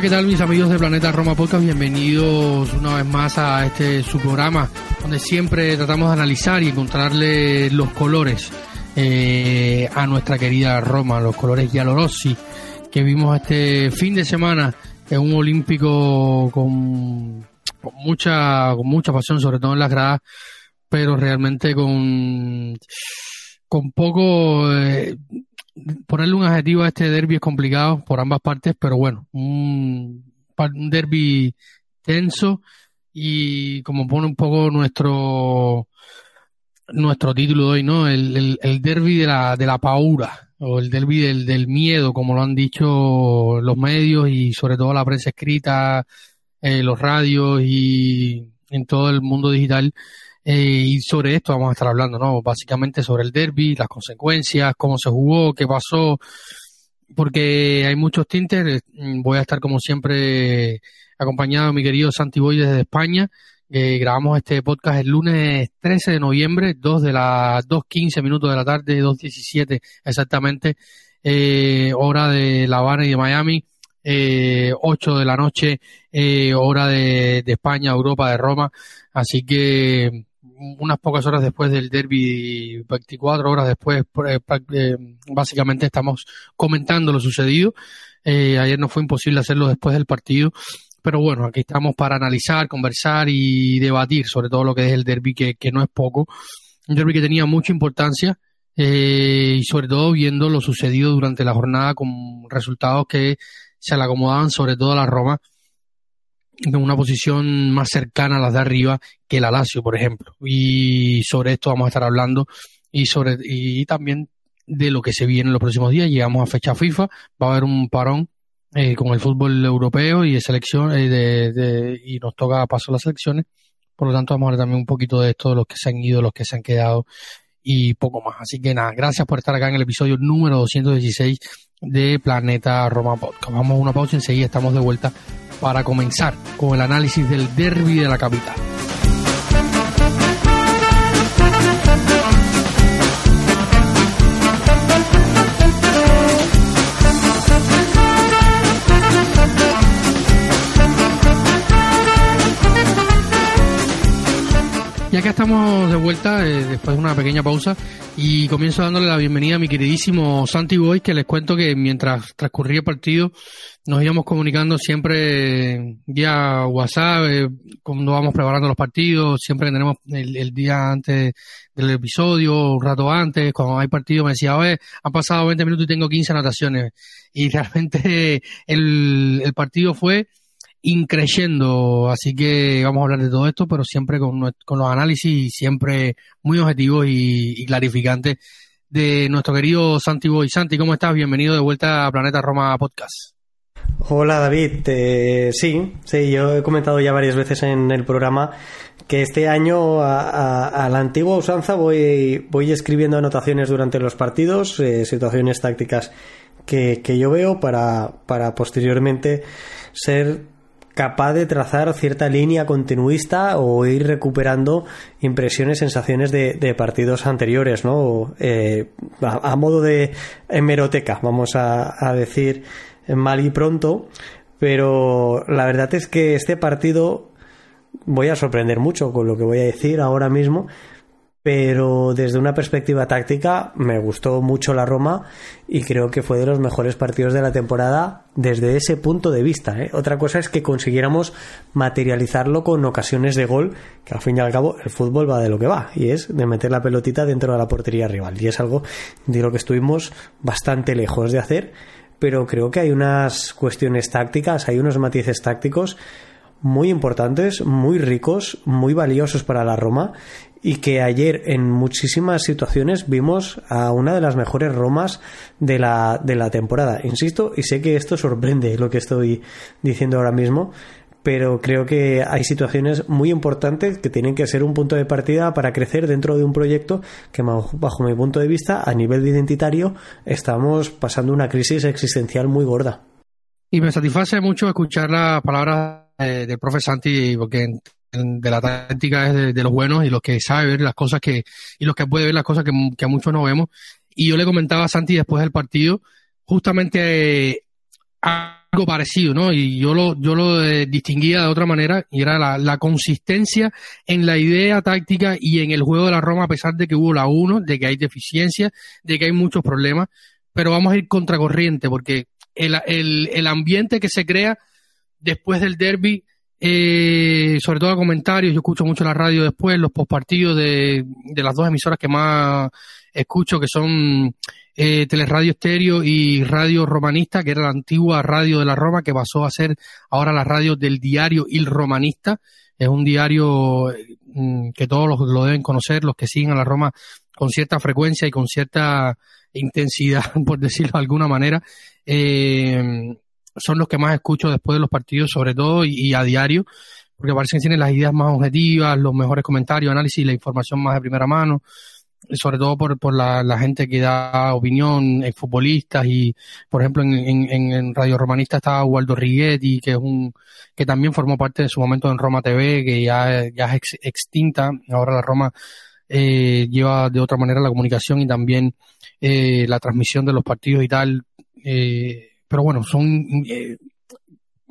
¿Qué tal mis amigos de Planeta Roma Podcast? Bienvenidos una vez más a este su programa donde siempre tratamos de analizar y encontrarle los colores eh, a nuestra querida Roma, los colores giallorossi que vimos este fin de semana en un olímpico con, con mucha con mucha pasión, sobre todo en las gradas, pero realmente con con poco eh, ponerle un adjetivo a este derby es complicado por ambas partes, pero bueno, un, un derby tenso y como pone un poco nuestro nuestro título de hoy, ¿no? El, el, derby de la, de la paura o el derby del, del miedo, como lo han dicho los medios y sobre todo la prensa escrita, eh, los radios y en todo el mundo digital. Eh, y sobre esto vamos a estar hablando, ¿no? Básicamente sobre el derby, las consecuencias, cómo se jugó, qué pasó, porque hay muchos tintes. Voy a estar como siempre acompañado de mi querido Santi Boy desde España. Eh, grabamos este podcast el lunes 13 de noviembre, 2 de las 2.15 minutos de la tarde, 2.17 exactamente, eh, hora de La Habana y de Miami, eh, 8 de la noche, eh, hora de España, Europa, de Roma. Así que unas pocas horas después del derby, 24 horas después, eh, básicamente estamos comentando lo sucedido. Eh, ayer no fue imposible hacerlo después del partido, pero bueno, aquí estamos para analizar, conversar y debatir sobre todo lo que es el derby, que, que no es poco. Un derby que tenía mucha importancia eh, y sobre todo viendo lo sucedido durante la jornada con resultados que se le acomodaban sobre todo a la Roma en una posición más cercana a las de arriba que la Lazio, por ejemplo. Y sobre esto vamos a estar hablando y sobre y también de lo que se viene en los próximos días. Llegamos a fecha FIFA, va a haber un parón eh, con el fútbol europeo y de selección eh, de, y nos toca paso a las selecciones. Por lo tanto, vamos a hablar también un poquito de esto, de los que se han ido, los que se han quedado y poco más. Así que nada, gracias por estar acá en el episodio número 216 de Planeta Roma Podcast. Vamos a una pausa y enseguida estamos de vuelta para comenzar con el análisis del derby de la capital. Estamos de vuelta, eh, después de una pequeña pausa, y comienzo dándole la bienvenida a mi queridísimo Santi Boy, que les cuento que mientras transcurría el partido, nos íbamos comunicando siempre vía WhatsApp, eh, cuando vamos preparando los partidos, siempre tenemos el, el, día antes del episodio, un rato antes, cuando hay partido me decía, oye, han pasado 20 minutos y tengo 15 anotaciones. Y realmente el partido fue increyendo, así que vamos a hablar de todo esto, pero siempre con, con los análisis siempre muy objetivos y, clarificantes de nuestro querido Santi Boy. Santi, ¿cómo estás? Bienvenido de vuelta a Planeta Roma Podcast. Hola David, eh, sí, sí, yo he comentado ya varias veces en el programa que este año a, a, a la antigua usanza voy, voy escribiendo anotaciones durante los partidos, eh, situaciones tácticas que, que yo veo para, para posteriormente ser capaz de trazar cierta línea continuista o ir recuperando impresiones, sensaciones de, de partidos anteriores, ¿no? Eh, a, modo de hemeroteca, vamos a, a decir mal y pronto, pero la verdad es que este partido voy a sorprender mucho con lo que voy a decir ahora mismo, pero desde una perspectiva táctica me gustó mucho la Roma y creo que fue de los mejores partidos de la temporada desde ese punto de vista. ¿eh? Otra cosa es que consiguiéramos materializarlo con ocasiones de gol, que al fin y al cabo el fútbol va de lo que va, y es de meter la pelotita dentro de la portería rival. Y es algo de lo que estuvimos bastante lejos de hacer, pero creo que hay unas cuestiones tácticas, hay unos matices tácticos muy importantes, muy ricos, muy valiosos para la Roma y que ayer en muchísimas situaciones vimos a una de las mejores Romas de la, de la temporada. Insisto, y sé que esto sorprende lo que estoy diciendo ahora mismo, pero creo que hay situaciones muy importantes que tienen que ser un punto de partida para crecer dentro de un proyecto que bajo mi punto de vista a nivel identitario estamos pasando una crisis existencial muy gorda. Y me satisface mucho escuchar las palabras eh, del profe Santi porque de la táctica es de, los buenos y los que sabe ver las cosas que y los que puede ver las cosas que, que a muchos no vemos y yo le comentaba a Santi después del partido justamente eh, algo parecido, ¿no? Y yo lo, yo lo eh, distinguía de otra manera y era la, consistencia en la idea táctica y en el juego de la Roma, a pesar de que hubo la 1, de que hay deficiencias, de que hay muchos problemas, pero vamos a ir contracorriente porque el, el, el ambiente que se crea después del derby, eh, sobre todo a comentarios, yo escucho mucho la radio después, los postpartidos de, de las dos emisoras que más escucho, que son eh, Teleradio Estéreo y Radio Romanista, que era la antigua radio de la Roma, que pasó a ser ahora la radio del diario Il Romanista. Es un diario mm, que todos los, lo deben conocer, los que siguen a la Roma con cierta frecuencia y con cierta intensidad, por decirlo de alguna manera. Eh, son los que más escucho después de los partidos, sobre todo, y, a diario, porque parece que tienen las ideas más objetivas, los mejores comentarios, análisis, la información más de primera mano sobre todo por, por la, la, gente que da opinión, en futbolistas y, por ejemplo, en, en, en Radio Romanista está Waldo Righetti, que es un, que también formó parte de su momento en Roma TV, que ya, ya es extinta, ahora la Roma eh, lleva de otra manera la comunicación y también eh, la transmisión de los partidos y tal, eh, pero bueno, son eh,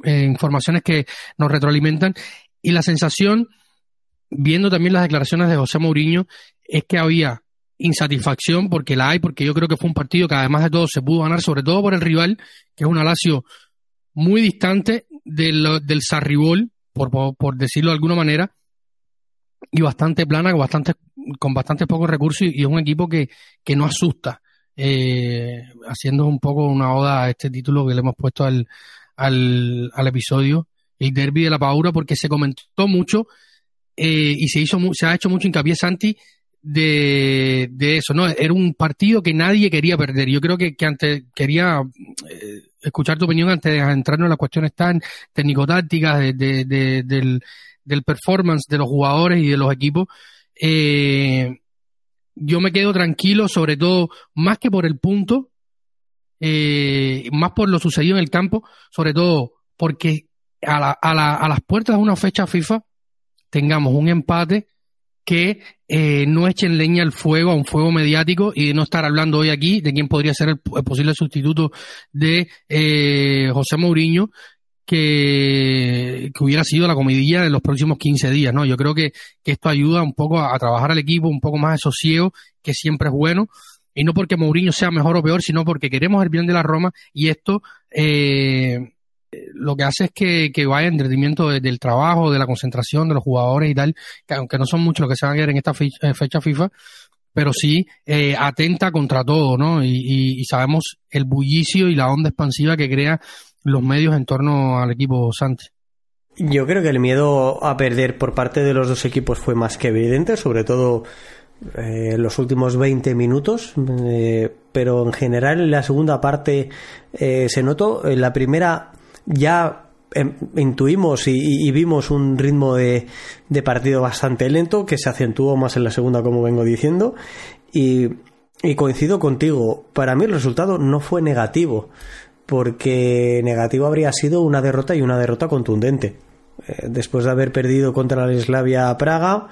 eh, informaciones que nos retroalimentan. Y la sensación viendo también las declaraciones de José Mourinho, es que había insatisfacción porque la hay, porque yo creo que fue un partido que además de todo se pudo ganar, sobre todo por el rival, que es un Alacio muy distante del, Sarribol, por, por, decirlo de alguna manera, y bastante plana, con bastante, con bastante pocos recursos, y, es un equipo que, que no asusta, eh, haciendo un poco una oda a este título que le hemos puesto al, al, al episodio, el derby de la Paura, porque se comentó mucho eh, y se hizo se ha hecho mucho hincapié Santi de, de, eso, ¿no? Era un partido que nadie quería perder. Yo creo que, que antes quería eh, escuchar tu opinión antes de entrarnos en las cuestiones tan técnico-tácticas de, de, del, del performance de los jugadores y de los equipos. Eh, yo me quedo tranquilo, sobre todo, más que por el punto, eh, más por lo sucedido en el campo, sobre todo porque a, la, a, la, a las puertas de una fecha FIFA tengamos un empate que eh, no echen leña al fuego, a un fuego mediático, y de no estar hablando hoy aquí de quién podría ser el, posible sustituto de eh, José Mourinho, que, que, hubiera sido la comidilla de los próximos 15 días, ¿no? Yo creo que, que esto ayuda un poco a, trabajar al equipo, un poco más de sosiego, que siempre es bueno, y no porque Mourinho sea mejor o peor, sino porque queremos el bien de la Roma, y esto eh, lo que hace es que, que vaya en detrimento del trabajo, de la concentración de los jugadores y tal, que aunque no son muchos los que se van a ver en esta fecha, eh, FIFA, pero sí eh, atenta contra todo, ¿no? Y, sabemos el bullicio y la onda expansiva que crea los medios en torno al equipo Sánchez. Yo creo que el miedo a perder por parte de los dos equipos fue más que evidente, sobre todo eh, los últimos 20 minutos, pero en general en la segunda parte se notó. En la primera ya em, intuimos y, vimos un ritmo de, partido bastante lento que se acentuó más en la segunda, como vengo diciendo. Y, y, coincido contigo, para mí el resultado no fue negativo, porque negativo habría sido una derrota y una derrota contundente. Eh, después de haber perdido contra la Slavia Praga,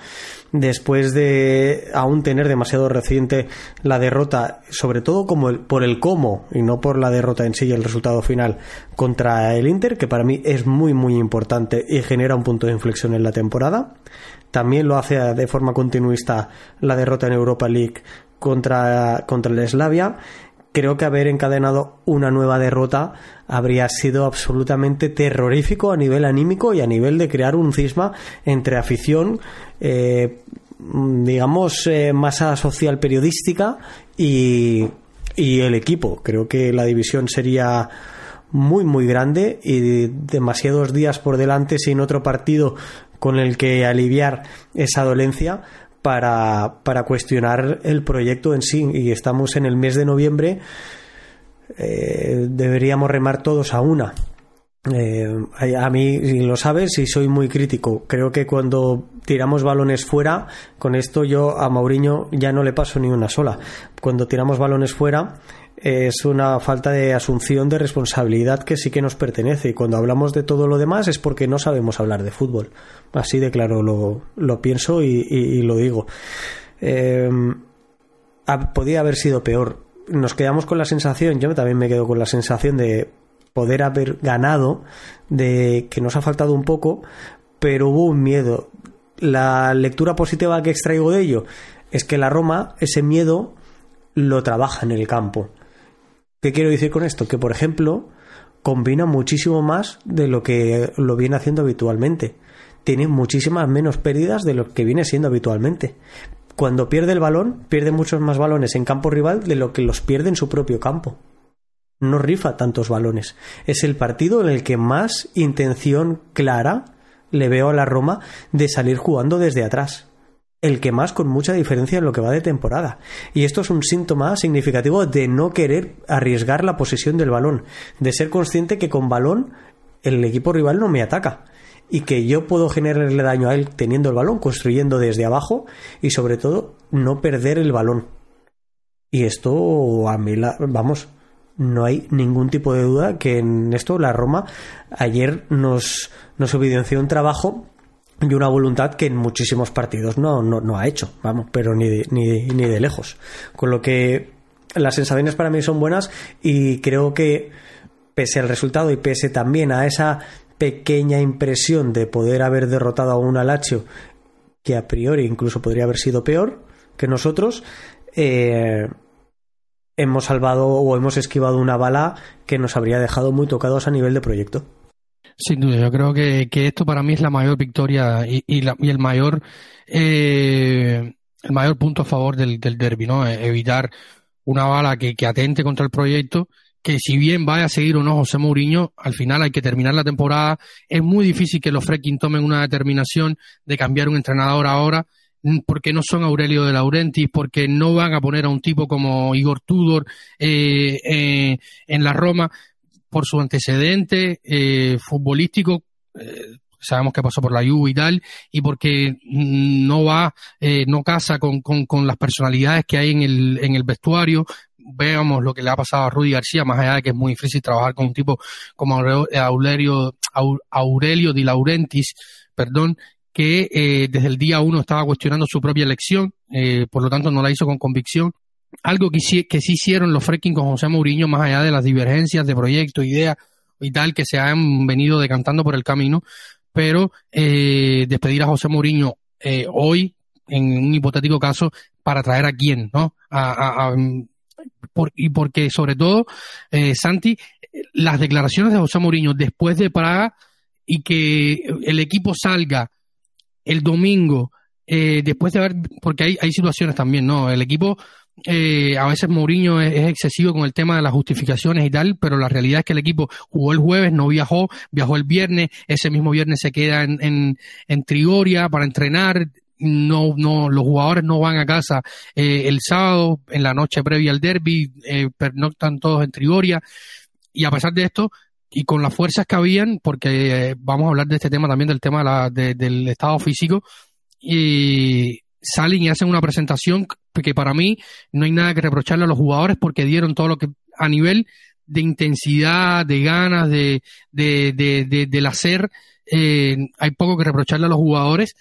después de aún tener demasiado reciente la derrota, sobre todo como el, por el cómo y no por la derrota en sí y el resultado final contra el Inter, que para mí es muy muy importante y genera un punto de inflexión en la temporada. También lo hace de forma continuista la derrota en Europa League contra, contra el Slavia creo que haber encadenado una nueva derrota habría sido absolutamente terrorífico a nivel anímico y a nivel de crear un cisma entre afición, eh, digamos, eh, masa social periodística y, y el equipo. Creo que la división sería muy muy grande y demasiados días por delante sin otro partido con el que aliviar esa dolencia para, para cuestionar el proyecto en sí. Y estamos en el mes de noviembre, eh, deberíamos remar todos a una. Eh, a mí, lo sabes, y soy muy crítico. Creo que cuando tiramos balones fuera, con esto yo a Mauriño ya no le paso ni una sola. Cuando tiramos balones fuera, es una falta de asunción de responsabilidad que sí que nos pertenece. Y cuando hablamos de todo lo demás es porque no sabemos hablar de fútbol. Así de claro lo, lo pienso y, lo digo. Eh, podía haber sido peor. Nos quedamos con la sensación, yo también me quedo con la sensación de poder haber ganado, de que nos ha faltado un poco, pero hubo un miedo. La lectura positiva que extraigo de ello es que la Roma ese miedo lo trabaja en el campo. ¿Qué quiero decir con esto? Que, por ejemplo, combina muchísimo más de lo que lo viene haciendo habitualmente. Tiene muchísimas menos pérdidas de lo que viene siendo habitualmente. Cuando pierde el balón, pierde muchos más balones en campo rival de lo que los pierde en su propio campo no rifa tantos balones. Es el partido en el que más intención clara le veo a la Roma de salir jugando desde atrás. El que más con mucha diferencia en lo que va de temporada. Y esto es un síntoma significativo de no querer arriesgar la posesión del balón, de ser consciente que con balón el equipo rival no me ataca y que yo puedo generarle daño a él teniendo el balón, construyendo desde abajo y sobre todo no perder el balón. Y esto a mí, la, vamos, no hay ningún tipo de duda que en esto la Roma ayer nos, nos evidenció un trabajo y una voluntad que en muchísimos partidos no, no, ha hecho, vamos, pero ni de, ni, ni de lejos. Con lo que las sensaciones para mí son buenas y creo que pese al resultado y pese también a esa pequeña impresión de poder haber derrotado a un Alacho que a priori incluso podría haber sido peor que nosotros, eh, hemos salvado o hemos esquivado una bala que nos habría dejado muy tocados a nivel de proyecto. Sin duda, yo creo que, esto para mí es la mayor victoria y, el mayor eh, el mayor punto a favor del, del derby, ¿no? Evitar una bala que, que atente contra el proyecto que si bien vaya a seguir o no José Mourinho, al final hay que terminar la temporada. Es muy difícil que los Freaking tomen una determinación de cambiar un entrenador ahora porque no son Aurelio de Laurentiis, porque no van a poner a un tipo como Igor Tudor eh, eh, en la Roma por su antecedente eh, futbolístico. sabemos que pasó por la Juve y tal, y porque no va, no casa con, con, las personalidades que hay en el, en el vestuario, veamos lo que le ha pasado a Rudy García, más allá de que es muy difícil trabajar con un tipo como Aurelio, Aurelio Di Laurentiis, perdón, que eh, desde el día uno estaba cuestionando su propia elección, eh, por lo tanto no la hizo con convicción. Algo que que sí hicieron los Freaking con José Mourinho, más allá de las divergencias de proyecto, ideas y tal que se han venido decantando por el camino, pero eh, despedir a José Mourinho hoy, en un hipotético caso, para traer a quién, ¿no? A, y porque sobre todo, Santi, las declaraciones de José Mourinho después de Praga y que el equipo salga el domingo, eh, después de haber, porque hay, hay situaciones también, ¿no? El equipo, eh, a veces Mourinho es, excesivo con el tema de las justificaciones y tal, pero la realidad es que el equipo jugó el jueves, no viajó, viajó el viernes, ese mismo viernes se queda en, en, en Trigoria para entrenar, no, no, los jugadores no van a casa eh, el sábado, en la noche previa al derby, eh, están todos en Trigoria, y a pesar de esto, y con las fuerzas que habían, porque eh, vamos a hablar de este tema también, del tema del estado físico, y salen y hacen una presentación que para mí no hay nada que reprocharle a los jugadores porque dieron todo lo que a nivel de intensidad, de ganas, de, de, de, del hacer, eh, hay poco que reprocharle a los jugadores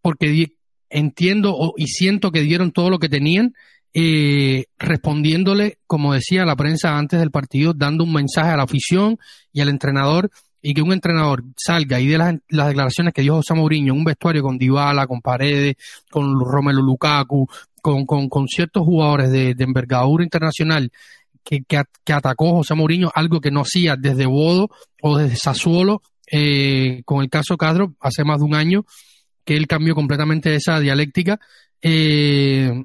porque entiendo y siento que dieron todo lo que tenían eh, respondiéndole, como decía la prensa antes del partido, dando un mensaje a la afición y al entrenador y que un entrenador salga y de las, declaraciones que dio José Mourinho en un vestuario con Dybala, con Paredes, con Romelu Lukaku, con, ciertos jugadores de, envergadura internacional que, que, atacó José Mourinho, algo que no hacía desde Bodo o desde Sassuolo, eh, con el caso Cadro, hace más de un año, que él cambió completamente esa dialéctica. Eh,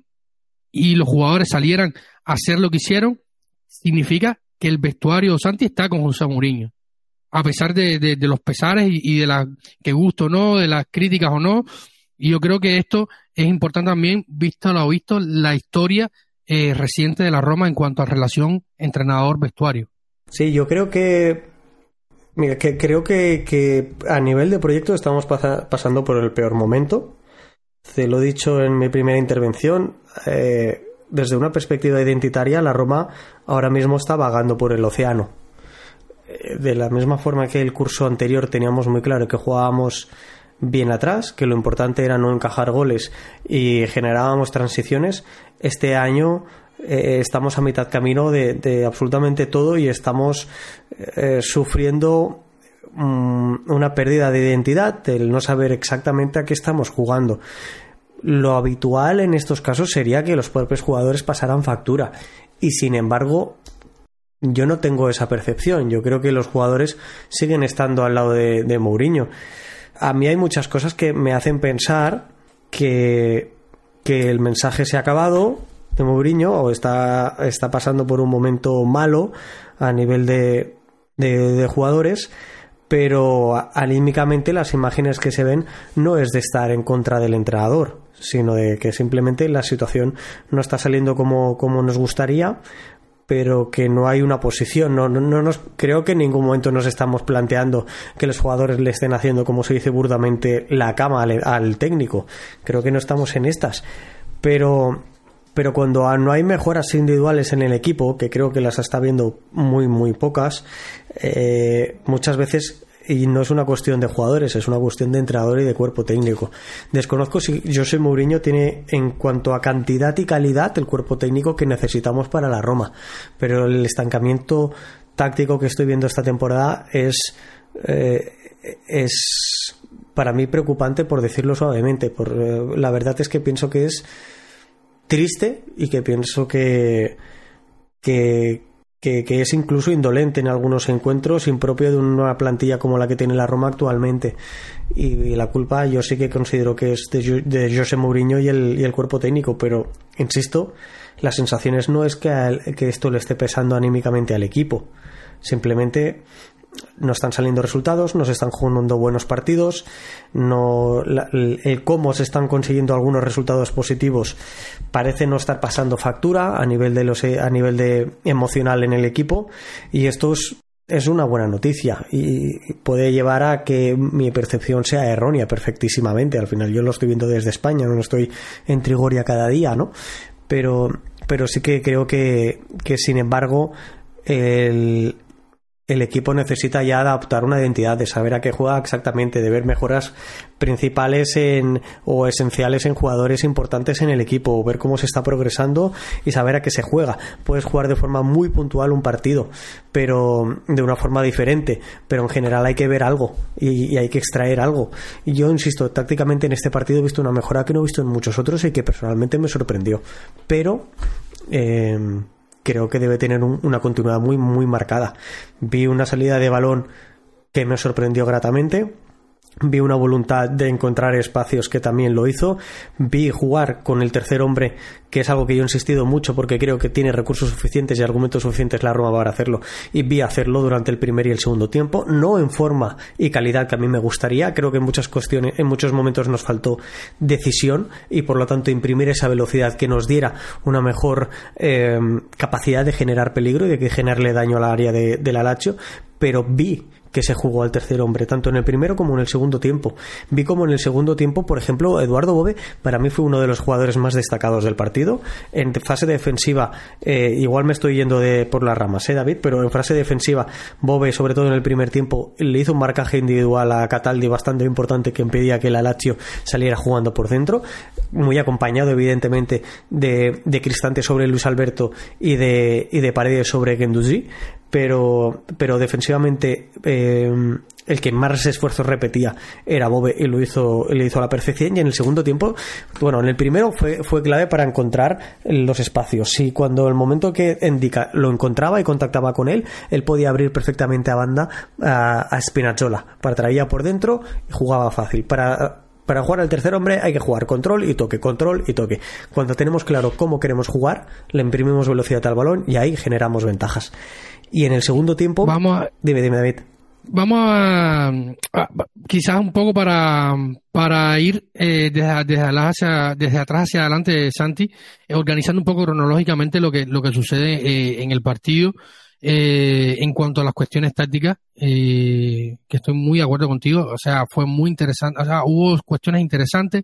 y los jugadores salieran a hacer lo que hicieron, significa que el vestuario de Santi está con José Mourinho. A pesar de, de, los pesares y, de la que gusto no, de las críticas o no, Y yo creo que esto es importante también, visto lo visto, la historia eh, reciente de la Roma en cuanto a relación entrenador-vestuario. Sí, yo creo que. Mira, que creo que, a nivel de proyecto estamos pasando por el peor momento. Te lo he dicho en mi primera intervención. Eh, desde una perspectiva identitaria, la Roma ahora mismo está vagando por el océano. Eh, de la misma forma que el curso anterior teníamos muy claro que jugábamos bien atrás, que lo importante era no encajar goles y generábamos transiciones, este año eh, estamos a mitad camino de, absolutamente todo y estamos eh, sufriendo mm, una pérdida de identidad, el no saber exactamente a qué estamos jugando. Lo habitual en estos casos sería que los propios jugadores pasaran factura y sin embargo yo no tengo esa percepción. Yo creo que los jugadores siguen estando al lado de, de Mourinho a mí hay muchas cosas que me hacen pensar que, el mensaje se ha acabado de Mourinho o está, está pasando por un momento malo a nivel de, de, jugadores pero anímicamente las imágenes que se ven no es de estar en contra del entrenador, sino de que simplemente la situación no está saliendo como, como nos gustaría, pero que no hay una posición. No, no, nos, creo que en ningún momento nos estamos planteando que los jugadores le estén haciendo, como se dice burdamente, la cama al, técnico. Creo que no estamos en estas. Pero, pero cuando no hay mejoras individuales en el equipo, que creo que las está viendo muy, muy pocas, eh, muchas veces y no es una cuestión de jugadores, es una cuestión de entrenador y de cuerpo técnico. Desconozco si José Mourinho tiene en cuanto a cantidad y calidad el cuerpo técnico que necesitamos para la Roma, pero el estancamiento táctico que estoy viendo esta temporada es eh, es para mí preocupante por decirlo suavemente. Por, eh, la verdad es que pienso que es triste y que pienso que, que, que, es incluso indolente en algunos encuentros, impropio de una plantilla como la que tiene la Roma actualmente. Y, la culpa yo sí que considero que es de, de José Mourinho y el, y el, cuerpo técnico, pero insisto, las sensaciones no es que, que esto le esté pesando anímicamente al equipo. Simplemente no están saliendo resultados, no se están jugando buenos partidos, no el, cómo se están consiguiendo algunos resultados positivos parece no estar pasando factura a nivel de los a nivel de emocional en el equipo y esto es, es una buena noticia y puede llevar a que mi percepción sea errónea perfectísimamente. Al final yo lo estoy viendo desde España, no estoy en Trigoria cada día, ¿no? Pero, pero sí que creo que, que sin embargo el, el equipo necesita ya adaptar una identidad, de saber a qué juega exactamente, de ver mejoras principales en, o esenciales en jugadores importantes en el equipo, ver cómo se está progresando y saber a qué se juega. Puedes jugar de forma muy puntual un partido, pero de una forma diferente, pero en general hay que ver algo y, hay que extraer algo. Y yo insisto, tácticamente en este partido he visto una mejora que no he visto en muchos otros y que personalmente me sorprendió. Pero eh, creo que debe tener una continuidad muy, muy marcada. Vi una salida de balón que me sorprendió gratamente vi una voluntad de encontrar espacios que también lo hizo, vi jugar con el tercer hombre, que es algo que yo he insistido mucho porque creo que tiene recursos suficientes y argumentos suficientes la Roma para hacerlo, y vi hacerlo durante el primer y el segundo tiempo, no en forma y calidad que a mí me gustaría, creo que en muchas cuestiones, en muchos momentos nos faltó decisión y por lo tanto imprimir esa velocidad que nos diera una mejor eh, capacidad de generar peligro y de generarle daño al área de, del Alacho, pero vi que se jugó al tercer hombre, tanto en el primero como en el segundo tiempo. Vi como en el segundo tiempo, por ejemplo, Eduardo Bobe para mí fue uno de los jugadores más destacados del partido. En fase defensiva, eh, igual me estoy yendo de por las ramas, ¿eh, David? Pero en fase defensiva, Bobe, sobre todo en el primer tiempo, le hizo un marcaje individual a Cataldi bastante importante que impedía que el Alacio saliera jugando por dentro, muy acompañado, evidentemente, de, de Cristante sobre Luis Alberto y de, y de Paredes sobre Genduzi pero, pero defensivamente eh, el que más esfuerzos repetía era Bobe y lo hizo, lo hizo a la perfección. Y en el segundo tiempo, bueno, en el primero fue, fue clave para encontrar los espacios. Y cuando el momento que indica lo encontraba y contactaba con él, él podía abrir perfectamente a banda a, a Spinazzola. Para traía por dentro y jugaba fácil. Para para jugar al tercer hombre hay que jugar control y toque, control y toque. Cuando tenemos claro cómo queremos jugar, le imprimimos velocidad al balón y ahí generamos ventajas. Y en el segundo tiempo. Vamos a... Dime, dime, David. vamos a, quizás un poco para, para ir eh, desde, desde, desde, atrás hacia adelante, Santi, eh, organizando un poco cronológicamente lo que, lo que sucede eh, en el partido. en cuanto a las cuestiones tácticas, que estoy muy de acuerdo contigo, o sea, fue muy interesante, o sea, hubo cuestiones interesantes,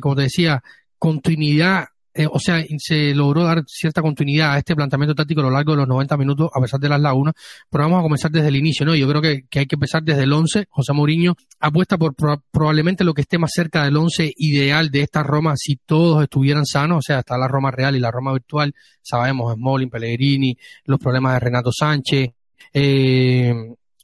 como te decía, continuidad eh, o sea, se logró dar cierta continuidad a este planteamiento táctico a lo largo de los 90 minutos, a pesar de las lagunas, pero vamos a comenzar desde el inicio, ¿no? Yo creo que, hay que empezar desde el 11. José Mourinho apuesta por probablemente lo que esté más cerca del 11 ideal de esta Roma si todos estuvieran sanos, o sea, está la Roma real y la Roma virtual, sabemos, Smolin, Pellegrini, los problemas de Renato Sánchez, eh,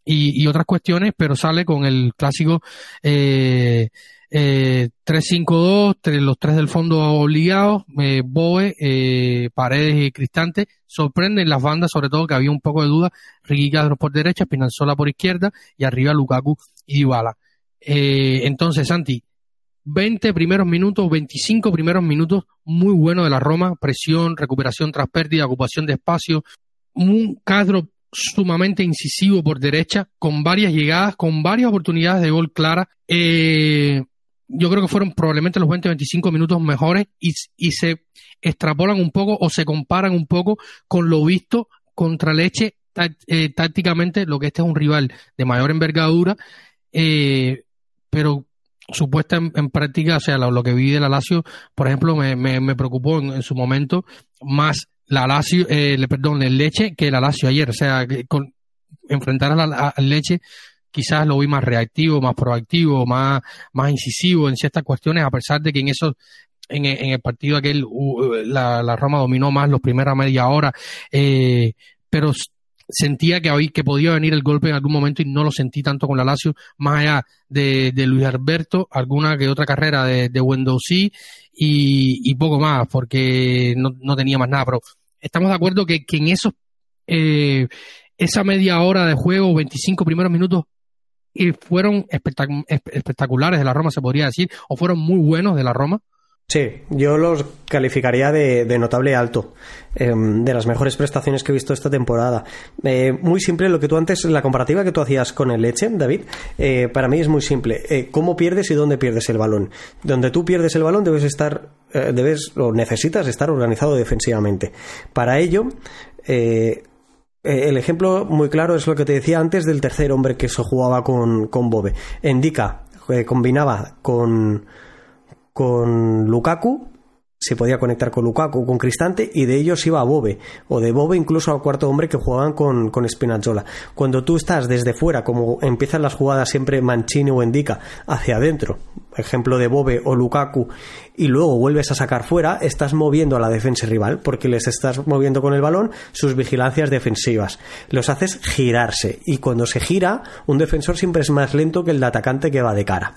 y, otras cuestiones, pero sale con el clásico eh, eh, 3-5-2, los tres del fondo obligados, eh, Boe, eh, Paredes y Cristante, sorprenden las bandas, sobre todo que había un poco de duda, Ricky Castro por derecha, Spinazzola por izquierda y arriba Lukaku y Dybala. Eh, entonces, Santi, 20 primeros minutos, 25 primeros minutos, muy bueno de la Roma, presión, recuperación tras pérdida, ocupación de espacio, un Castro sumamente incisivo por derecha, con varias llegadas, con varias oportunidades de gol clara. Eh, yo creo que fueron probablemente los 20-25 minutos mejores y, se extrapolan un poco o se comparan un poco con lo visto contra Leche eh, tácticamente, lo que este es un rival de mayor envergadura, eh, pero supuesta en, práctica, o sea, lo, que vi de la Lazio, por ejemplo, me, me, preocupó en, su momento más la Lazio, eh, perdón, el Leche que la Lazio ayer, o sea, con, enfrentar a la Leche quizás lo vi más reactivo, más proactivo, más, más incisivo en ciertas cuestiones, a pesar de que en esos en, el partido aquel la, Roma dominó más los primeras media hora, eh, pero sentía que, hoy, que podía venir el golpe en algún momento y no lo sentí tanto con la Lazio, más allá de, Luis Alberto, alguna que otra carrera de, de y poco más, porque no, no, tenía más nada, pero estamos de acuerdo que, que en esos, eh, esa media hora de juego, 25 primeros minutos, y fueron espectaculares de la Roma, se podría decir, o fueron muy buenos de la Roma. Sí, yo los calificaría de, notable alto, em, de las mejores prestaciones que he visto esta temporada. Eh, muy simple, lo que tú antes, la comparativa que tú hacías con el Leche, David, eh, para mí es muy simple. Eh, ¿Cómo pierdes y dónde pierdes el balón? Donde tú pierdes el balón debes estar, debes o necesitas estar organizado defensivamente. Para ello, eh, el ejemplo muy claro es lo que te decía antes del tercer hombre que se jugaba con, con Bobe. Indica, eh, combinaba con, con Lukaku se podía conectar con Lukaku, con Cristante, y de ellos iba a Bobe, o de Bobe incluso al cuarto hombre que jugaban con, con Spinazzola. Cuando tú estás desde fuera, como empiezan las jugadas siempre Mancini o Indica, hacia adentro, ejemplo de Bobe o Lukaku, y luego vuelves a sacar fuera, estás moviendo a la defensa rival, porque les estás moviendo con el balón sus vigilancias defensivas. Los haces girarse, y cuando se gira, un defensor siempre es más lento que el atacante que va de cara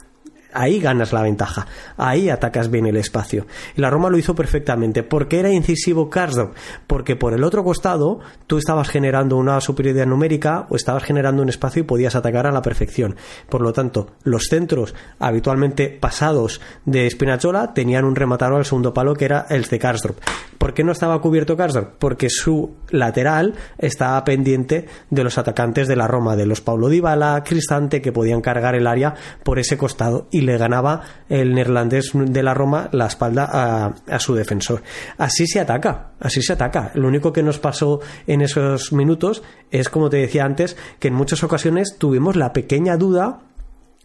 ahí ganas la ventaja, ahí atacas bien el espacio. Y la Roma lo hizo perfectamente. ¿Por qué era incisivo Karsdorp? Porque por el otro costado tú estabas generando una superioridad numérica o estabas generando un espacio y podías atacar a la perfección. Por lo tanto, los centros habitualmente pasados de Spinazzola tenían un rematador al segundo palo que era el de Karsdorp. ¿Por qué no estaba cubierto Karsdorp? Porque su lateral estaba pendiente de los atacantes de la Roma, de los Paulo Dybala, Cristante, que podían cargar el área por ese costado y le ganaba el neerlandés de la Roma la espalda a, su defensor. Así se ataca, así se ataca. Lo único que nos pasó en esos minutos es, como te decía antes, que en muchas ocasiones tuvimos la pequeña duda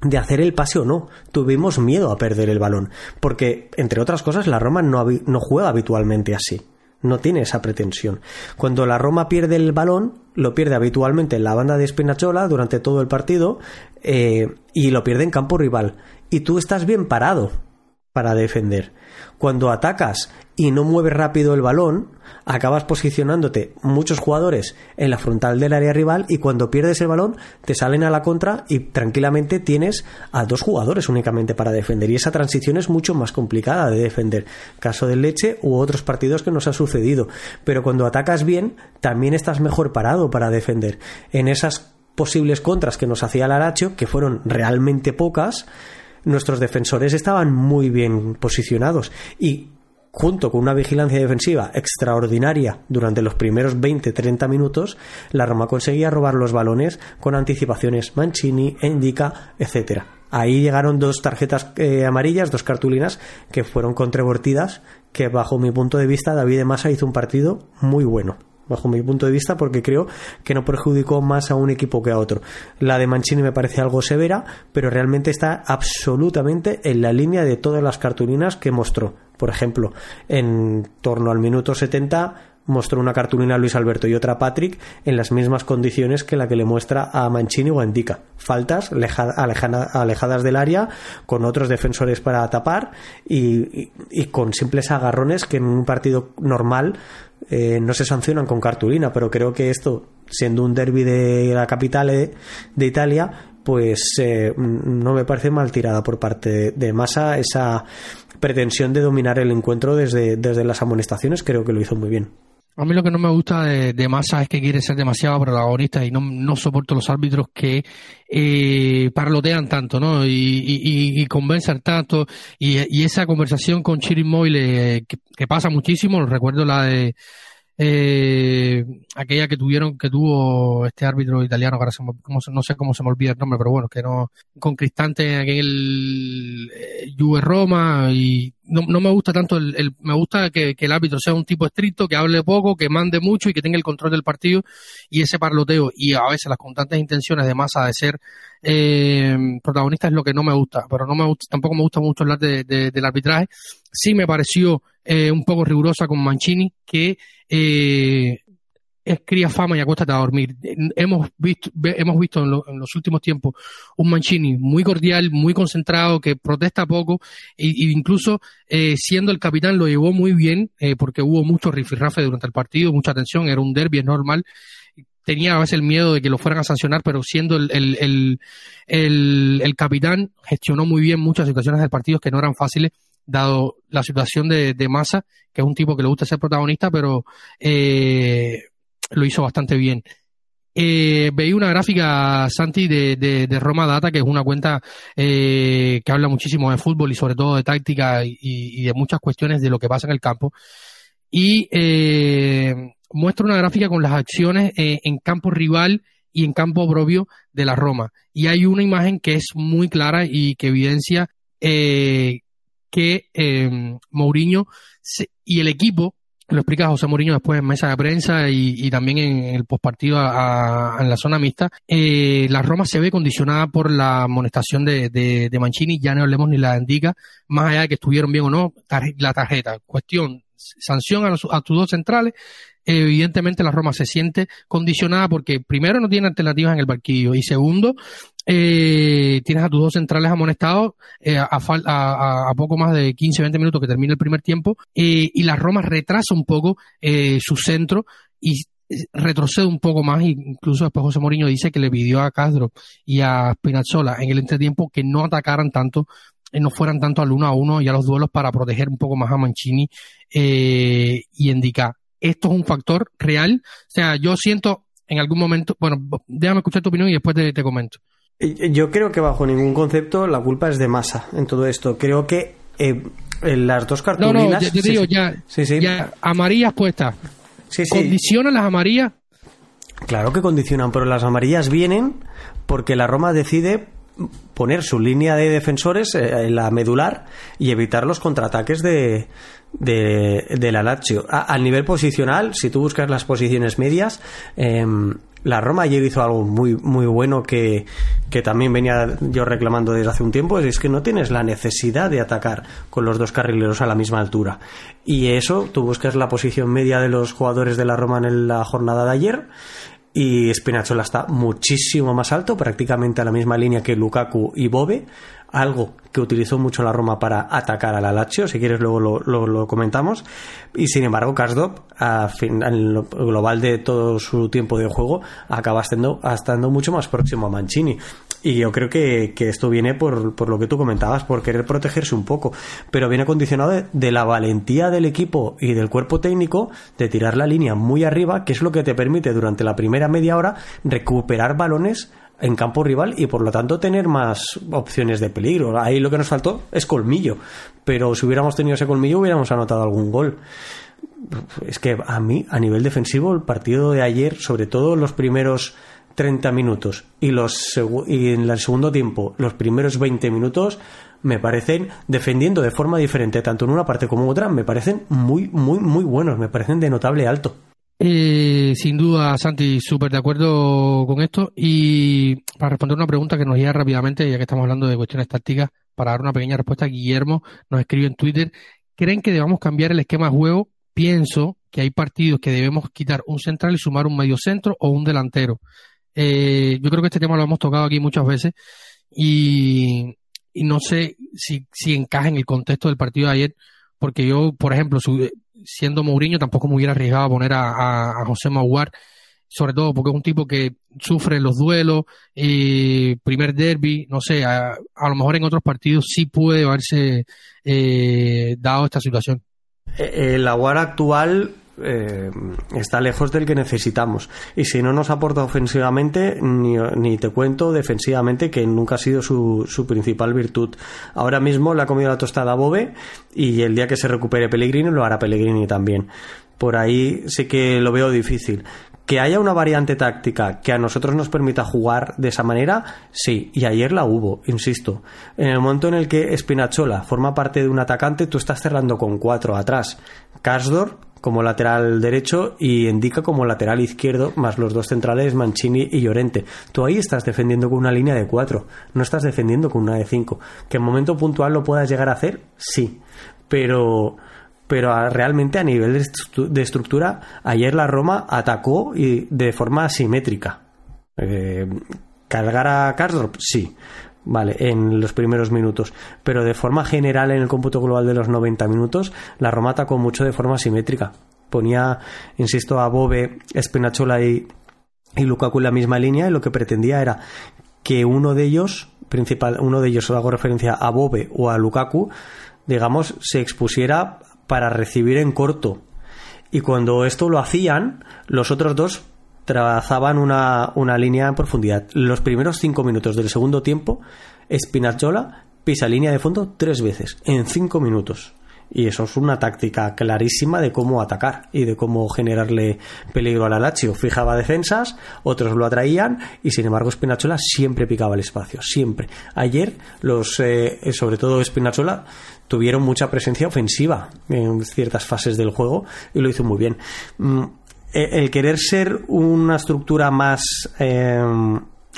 de hacer el pase o no. Tuvimos miedo a perder el balón, porque, entre otras cosas, la Roma no, no juega habitualmente así. No tiene esa pretensión. Cuando la Roma pierde el balón, lo pierde habitualmente en la banda de Spinazzola durante todo el partido eh, y lo pierde en campo rival y tú estás bien parado para defender. Cuando atacas y no mueves rápido el balón, acabas posicionándote muchos jugadores en la frontal del área rival y cuando pierdes el balón te salen a la contra y tranquilamente tienes a dos jugadores únicamente para defender y esa transición es mucho más complicada de defender. Caso del Leche u otros partidos que nos ha sucedido. Pero cuando atacas bien, también estás mejor parado para defender. En esas posibles contras que nos hacía el Aracho, que fueron realmente pocas, nuestros defensores estaban muy bien posicionados y junto con una vigilancia defensiva extraordinaria durante los primeros 20-30 minutos, la Roma conseguía robar los balones con anticipaciones Mancini, Endica, etcétera. Ahí llegaron dos tarjetas eh, amarillas, dos cartulinas que fueron controvertidas, que bajo mi punto de vista David de Massa hizo un partido muy bueno bajo mi punto de vista, porque creo que no perjudicó más a un equipo que a otro. La de Mancini me parece algo severa, pero realmente está absolutamente en la línea de todas las cartulinas que mostró. Por ejemplo, en torno al minuto 70 mostró una cartulina a Luis Alberto y otra a Patrick en las mismas condiciones que la que le muestra a Mancini o a Indica. Faltas alejadas del área, con otros defensores para tapar y, con simples agarrones que en un partido normal eh, no se sancionan con cartulina, pero creo que esto, siendo un derby de la capital de Italia, pues eh, no me parece mal tirada por parte de Massa esa pretensión de dominar el encuentro desde, desde las amonestaciones, creo que lo hizo muy bien. A mí lo que no me gusta de, Massa es que quiere ser demasiado protagonista y no, no soporto los árbitros que eh, parlotean tanto, ¿no? Y, y, convencen tanto. Y, esa conversación con Chirin eh, que, que, pasa muchísimo, recuerdo la de eh, aquella que tuvieron que tuvo este árbitro italiano ahora no sé cómo se me olvida el nombre pero bueno que no con Cristante en aquel eh, Juve Roma y no, no, me gusta tanto el, me gusta que, el árbitro sea un tipo estricto que hable poco que mande mucho y que tenga el control del partido y ese parloteo y a veces las constantes intenciones de masa de ser eh, protagonista es lo que no me gusta pero no me gusta tampoco me gusta mucho hablar de, del arbitraje. Sí me pareció eh, un poco rigurosa con Mancini, que eh, es cría fama y acuéstate a dormir. Hemos visto, hemos visto en, los últimos tiempos un Mancini muy cordial, muy concentrado, que protesta poco, e, incluso eh, siendo el capitán lo llevó muy bien, eh, porque hubo mucho rifirrafe durante el partido, mucha tensión, era un derby, es normal. Tenía a veces el miedo de que lo fueran a sancionar, pero siendo el, el, el, el capitán, gestionó muy bien muchas situaciones del partido que no eran fáciles dado la situación de, de Massa, que es un tipo que le gusta ser protagonista, pero eh, lo hizo bastante bien. Eh, veí una gráfica, Santi, de, de, Roma Data, que es una cuenta eh, que habla muchísimo de fútbol y sobre todo de táctica y, de muchas cuestiones de lo que pasa en el campo. Y eh, muestra una gráfica con las acciones eh, en campo rival y en campo propio de la Roma. Y hay una imagen que es muy clara y que evidencia que eh, Mourinho y el equipo, lo explica José Mourinho después en mesa de prensa y, también en el postpartido en la zona mixta, eh, la Roma se ve condicionada por la amonestación de, de, Mancini, ya no hablemos ni la indica, más allá de que estuvieron bien o no, la tarjeta. Cuestión, sanción a, a tus dos centrales, evidentemente la Roma se siente condicionada porque primero no tiene alternativas en el barquillo y segundo eh, tienes a tus dos centrales amonestados eh, a, poco más de 15-20 minutos que termine el primer tiempo eh, y la Roma retrasa un poco su centro y retrocede un poco más. Incluso después José Mourinho dice que le pidió a Castro y a Spinazzola en el entretiempo que no atacaran tanto no fueran tanto al uno a uno y a los duelos para proteger un poco más a Mancini y indicar esto es un factor real o sea yo siento en algún momento bueno déjame escuchar tu opinión y después te comento yo creo que bajo ningún concepto la culpa es de masa en todo esto. Creo que eh, en las dos cartulinas... No, no, yo, digo, ya, ya amarillas puestas. ¿Condicionan las amarillas? Claro que condicionan, pero las amarillas vienen porque la Roma decide poner su línea de defensores eh, en la medular y evitar los contraataques de, de, la Lazio. A, nivel posicional, si tú buscas las posiciones medias, em, la Roma ayer hizo algo muy, muy bueno que, que, también venía yo reclamando desde hace un tiempo, es que no tienes la necesidad de atacar con los dos carrileros a la misma altura. Y eso, tú buscas la posición media de los jugadores de la Roma en la jornada de ayer y Spinazzola está muchísimo más alto, prácticamente a la misma línea que Lukaku y Bobe, algo que utilizó mucho la Roma para atacar a la Lazio, si quieres luego lo, comentamos, y sin embargo Karsdorp, fin, al global de todo su tiempo de juego, acaba estando, estando mucho más próximo a Mancini. Y yo creo que, esto viene por, por, lo que tú comentabas, por querer protegerse un poco, pero viene condicionado de, la valentía del equipo y del cuerpo técnico de tirar la línea muy arriba, que es lo que te permite durante la primera media hora recuperar balones en campo rival y por lo tanto tener más opciones de peligro. Ahí lo que nos faltó es colmillo, pero si hubiéramos tenido ese colmillo hubiéramos anotado algún gol. Es que a mí, a nivel defensivo, el partido de ayer, sobre todo los primeros 30 minutos y, los, y en el segundo tiempo, los primeros 20 minutos, me parecen, defendiendo de forma diferente, tanto en una parte como en otra, me parecen muy, muy, muy buenos, me parecen de notable alto. Eh, sin duda, Santi, súper de acuerdo con esto. Y para responder una pregunta que nos llega rápidamente, ya que estamos hablando de cuestiones tácticas, para dar una pequeña respuesta, Guillermo nos escribe en Twitter, ¿creen que debamos cambiar el esquema de juego? Pienso que hay partidos que debemos quitar un central y sumar un medio centro o un delantero. Eh, yo creo que este tema lo hemos tocado aquí muchas veces y, no sé si, si encaja en el contexto del partido de ayer, porque yo, por ejemplo, siendo Mourinho, tampoco me hubiera arriesgado a poner a, José Maguar, sobre todo porque es un tipo que sufre los duelos, y primer derby, no sé, a, lo mejor en otros partidos sí puede haberse eh, dado esta situación. Eh, el Aguar actual eh, está lejos del que necesitamos. Y si no nos aporta ofensivamente, ni, te cuento defensivamente, que nunca ha sido su, principal virtud. Ahora mismo le ha comido la tostada a Bobe y el día que se recupere Pellegrini lo hará Pellegrini también. Por ahí sí que lo veo difícil. Que haya una variante táctica que a nosotros nos permita jugar de esa manera, sí, y ayer la hubo, insisto. En el momento en el que Spinachola forma parte de un atacante, tú estás cerrando con cuatro atrás. Karsdorp como lateral derecho y Indica como lateral izquierdo, más los dos centrales Mancini y Llorente. Tú ahí estás defendiendo con una línea de cuatro, no estás defendiendo con una de cinco. Que en momento puntual lo puedas llegar a hacer, sí, pero pero realmente a nivel de estructura, ayer la Roma atacó y de forma asimétrica. Eh, ¿Cargar a Karsdorp? Sí. Vale, en los primeros minutos. Pero de forma general, en el cómputo global de los 90 minutos, la Roma atacó mucho de forma simétrica. Ponía, insisto, a Bobe, Espinachola y, y Lukaku en la misma línea y lo que pretendía era que uno de ellos, principal, uno de ellos, hago referencia a Bobe o a Lukaku, digamos, se expusiera para recibir en corto. Y cuando esto lo hacían, los otros dos trazaban una, una línea en profundidad. Los primeros cinco minutos del segundo tiempo, Spinazzola pisa línea de fondo tres veces en cinco minutos. Y eso es una táctica clarísima de cómo atacar y de cómo generarle peligro al Lazio. Fijaba defensas, otros lo atraían y sin embargo Spinazzola siempre picaba el espacio, siempre. Ayer los, eh, sobre todo Spinazzola, tuvieron mucha presencia ofensiva en ciertas fases del juego y lo hizo muy bien. Eh, el querer ser una estructura más eh,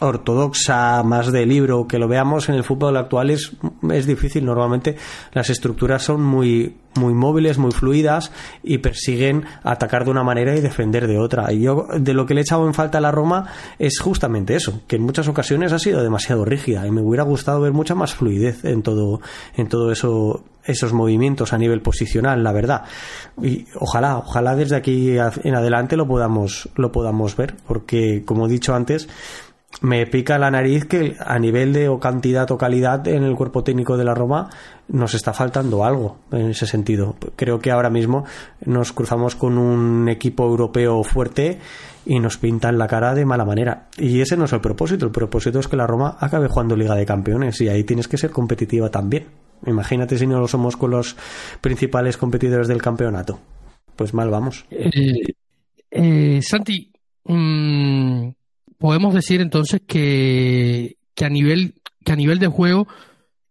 ortodoxa, más de libro, que lo veamos en el fútbol actual es, es difícil. Normalmente las estructuras son muy, muy móviles, muy fluidas y persiguen atacar de una manera y defender de otra. Y yo de lo que le he echado en falta a la Roma es justamente eso, que en muchas ocasiones ha sido demasiado rígida y me hubiera gustado ver mucha más fluidez en todo, en todo eso, esos movimientos a nivel posicional, la verdad. Y ojalá, ojalá desde aquí en adelante lo podamos, lo podamos ver, porque como he dicho antes, me pica la nariz que a nivel de o cantidad o calidad en el cuerpo técnico de la Roma nos está faltando algo en ese sentido. Creo que ahora mismo nos cruzamos con un equipo europeo fuerte y nos pintan la cara de mala manera. Y ese no es el propósito. El propósito es que la Roma acabe jugando Liga de Campeones y ahí tienes que ser competitiva también. Imagínate si no lo somos con los principales competidores del campeonato. Pues mal vamos. Eh, eh, Santi, mm, podemos decir entonces que, que a nivel que a nivel de juego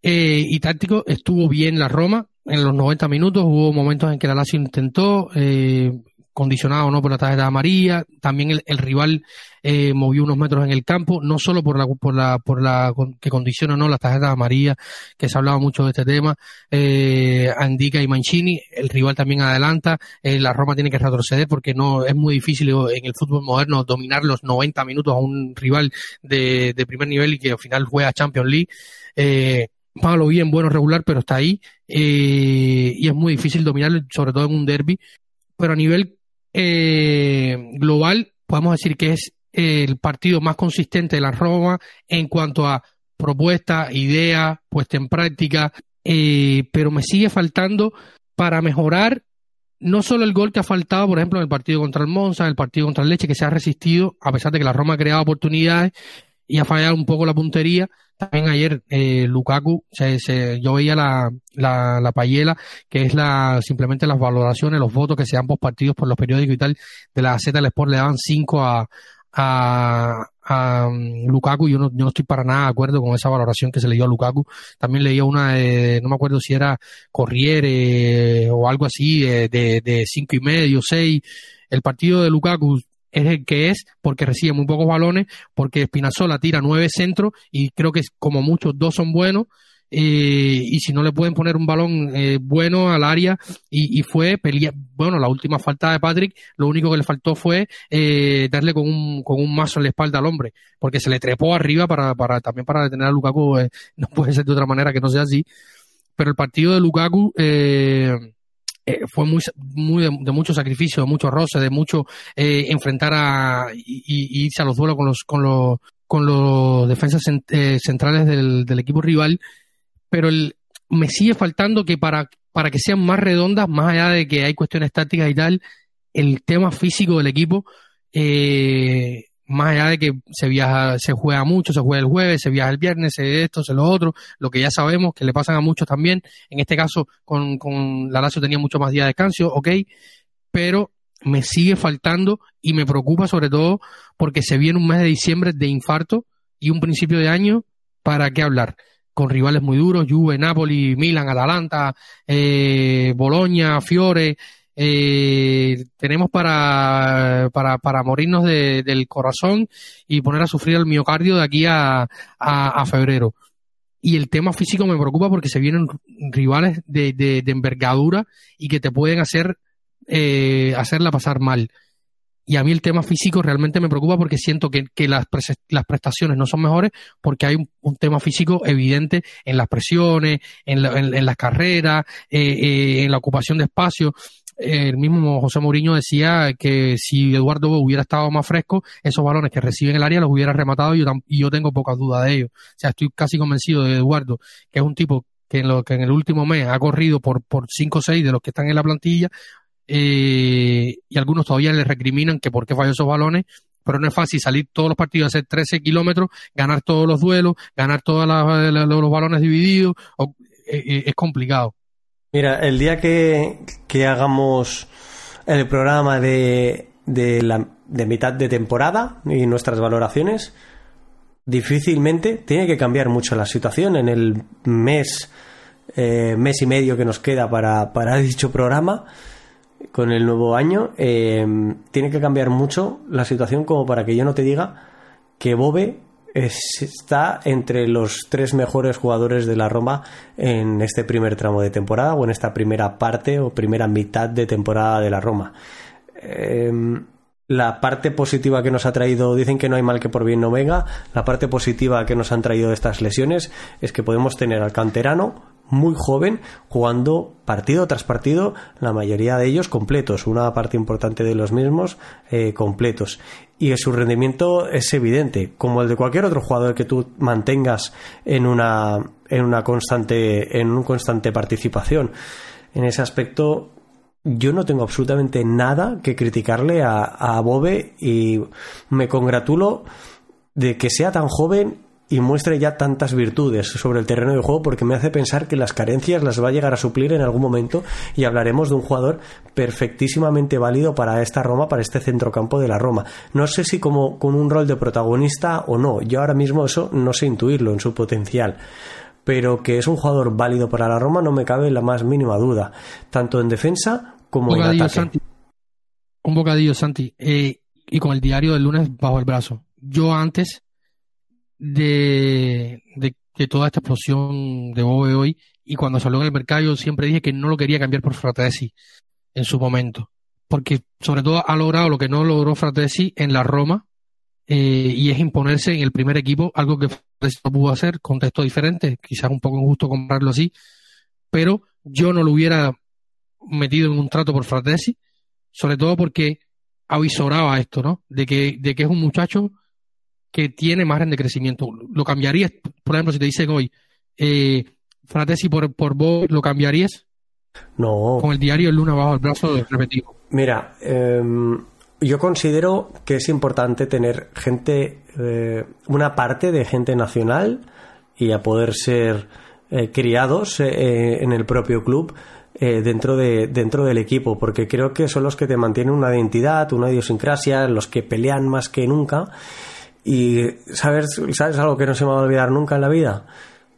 eh, y táctico estuvo bien la Roma en los 90 minutos. Hubo momentos en que la Lazio intentó eh, condicionado no por la tarjeta amarilla, también el, rival eh, movió unos metros en el campo, no solo por la por la por la que condiciona no las tarjetas amarillas, que se ha hablado mucho de este tema, eh, Andica y Mancini, el rival también adelanta, eh, la Roma tiene que retroceder porque no es muy difícil en el fútbol moderno dominar los 90 minutos a un rival de, de primer nivel y que al final juega Champions League. Eh, malo bien, bueno, regular, pero está ahí. Eh, y es muy difícil dominarlo, sobre todo en un derby. Pero a nivel eh, global, podemos decir que es el partido más consistente de la Roma en cuanto a propuesta, idea, puesta en práctica, eh, pero me sigue faltando para mejorar no solo el gol que ha faltado, por ejemplo, en el partido contra el Monza, en el partido contra el Leche, que se ha resistido, a pesar de que la Roma ha creado oportunidades, y ha fallado un poco la puntería. También ayer eh, Lukaku, se, yo veía la, la, la payela, que es la simplemente las valoraciones, los votos que se dan por partidos por los periódicos y tal, de la Z del Sport le daban 5 a, a, a um, Lukaku. Yo no, yo no estoy para nada de acuerdo con esa valoración que se le dio a Lukaku. También leía una, de, no me acuerdo si era Corriere o algo así, de, de cinco y medio, seis. El partido de Lukaku es el que es porque recibe muy pocos balones, porque Spinazzola tira nueve centros y creo que como muchos dos son buenos. Eh, y si no le pueden poner un balón eh, bueno al área y, fue bueno la última falta de Patrick lo único que le faltó fue eh, darle con un, con un mazo en la espalda al hombre porque se le trepó arriba para, para también para detener a Lukaku no puede ser de otra manera que no sea así pero el partido de Lukaku fue muy, muy de, mucho sacrificio, de mucho roce, de mucho enfrentar a y, irse a los duelos con los con los con los defensas centrales del, del, equipo rival. Pero el, me sigue faltando que para, para que sean más redondas, más allá de que hay cuestiones tácticas y tal, el tema físico del equipo, eh, más allá de que se viaja, se juega mucho, se juega el jueves, se viaja el viernes, se esto, se lo otro, lo que ya sabemos que le pasan a muchos también. En este caso, con, con la Lazio tenía mucho más días de descanso, ok, pero me sigue faltando y me preocupa sobre todo porque se viene un mes de diciembre de infarto y un principio de año, ¿para qué hablar? con rivales muy duros, Juve, Napoli, Milan, Atalanta, eh, Boloña, Fiore. Eh, tenemos para, para, para morirnos del corazón y poner a sufrir el miocardio de aquí a, a, febrero. Y el tema físico me preocupa porque se vienen rivales de, de, envergadura y que te pueden hacer eh, hacerla pasar mal. Y a mí el tema físico realmente me preocupa porque siento que, que las, las prestaciones no son mejores porque hay un, tema físico evidente en las presiones, en, la, en, las carreras, eh, eh, en la ocupación de espacio. El mismo José Mourinho decía que si Eduardo hubiera estado más fresco, esos balones que recibe en el área los hubiera rematado y yo, y yo tengo pocas dudas de ello. O sea, estoy casi convencido de Eduardo, que es un tipo que en, que en el último mes ha corrido por, por 5 o 6 de los que están en la plantilla, eh, y algunos todavía le recriminan que por qué falló esos balones, pero no es fácil salir todos los partidos, hacer 13 kilómetros, ganar todos los duelos, ganar todos los balones divididos, eh, eh, es complicado. Mira, el día que, que hagamos el programa de, de, la, de mitad de temporada y nuestras valoraciones, difícilmente tiene que cambiar mucho la situación en el mes, mes y medio que nos queda para, para dicho programa con el nuevo año, eh, tiene que cambiar mucho la situación como para que yo no te diga que Bobe está entre los tres mejores jugadores de la Roma en este primer tramo de temporada o en esta primera parte o primera mitad de temporada de la Roma. Em, la parte positiva que nos ha traído, dicen que no hay mal que por bien no venga, la parte positiva que nos han traído estas lesiones es que podemos tener al canterano muy joven jugando partido tras partido, la mayoría de ellos completos, una parte importante de los mismos eh, completos. Y su rendimiento es evidente, como el de cualquier otro jugador que tú mantengas en una, en una constante, en un constante participación. En ese aspecto, yo no tengo absolutamente nada que criticarle a, a Bobe y me congratulo de que sea tan joven y muestre ya tantas virtudes sobre el terreno de juego porque me hace pensar que las carencias las va a llegar a suplir en algún momento y hablaremos de un jugador perfectísimamente válido para esta Roma, para este centrocampo de la Roma. No sé si como con un rol de protagonista o no, yo ahora mismo eso no sé intuirlo en su potencial pero que es un jugador válido para la Roma no me cabe la más mínima duda, tanto en defensa como en ataque. Un bocadillo, Santi, eh, y con el diario del lunes bajo el brazo. Yo antes de, de, toda esta explosión de Bobe hoy y cuando salió en el mercado yo siempre dije que no lo quería cambiar por Fratesi en su momento porque sobre todo ha logrado lo que no logró Fratesi en la Roma eh, y es imponerse en el primer equipo algo que Fratesi no pudo hacer contexto diferente quizás un poco injusto comprarlo así pero yo no lo hubiera metido en un trato por Fratesi sobre todo porque avisoraba esto no de que de que es un muchacho que tiene margen de crecimiento. ¿Lo cambiarías? Por ejemplo, si te dicen hoy, eh, Fratesi por, por vos, ¿lo cambiarías? No. Con el diario El Luna bajo el brazo repetido. Mira, em, yo considero que es importante tener gente, eh, una parte de gente nacional y a poder ser eh, criados eh, en el propio club dentro, de, dentro del equipo, porque creo que son los que te mantienen una identidad, una idiosincrasia, los que pelean más que nunca. Y ¿sabes, ¿sabes algo que no se me va a olvidar nunca en la vida?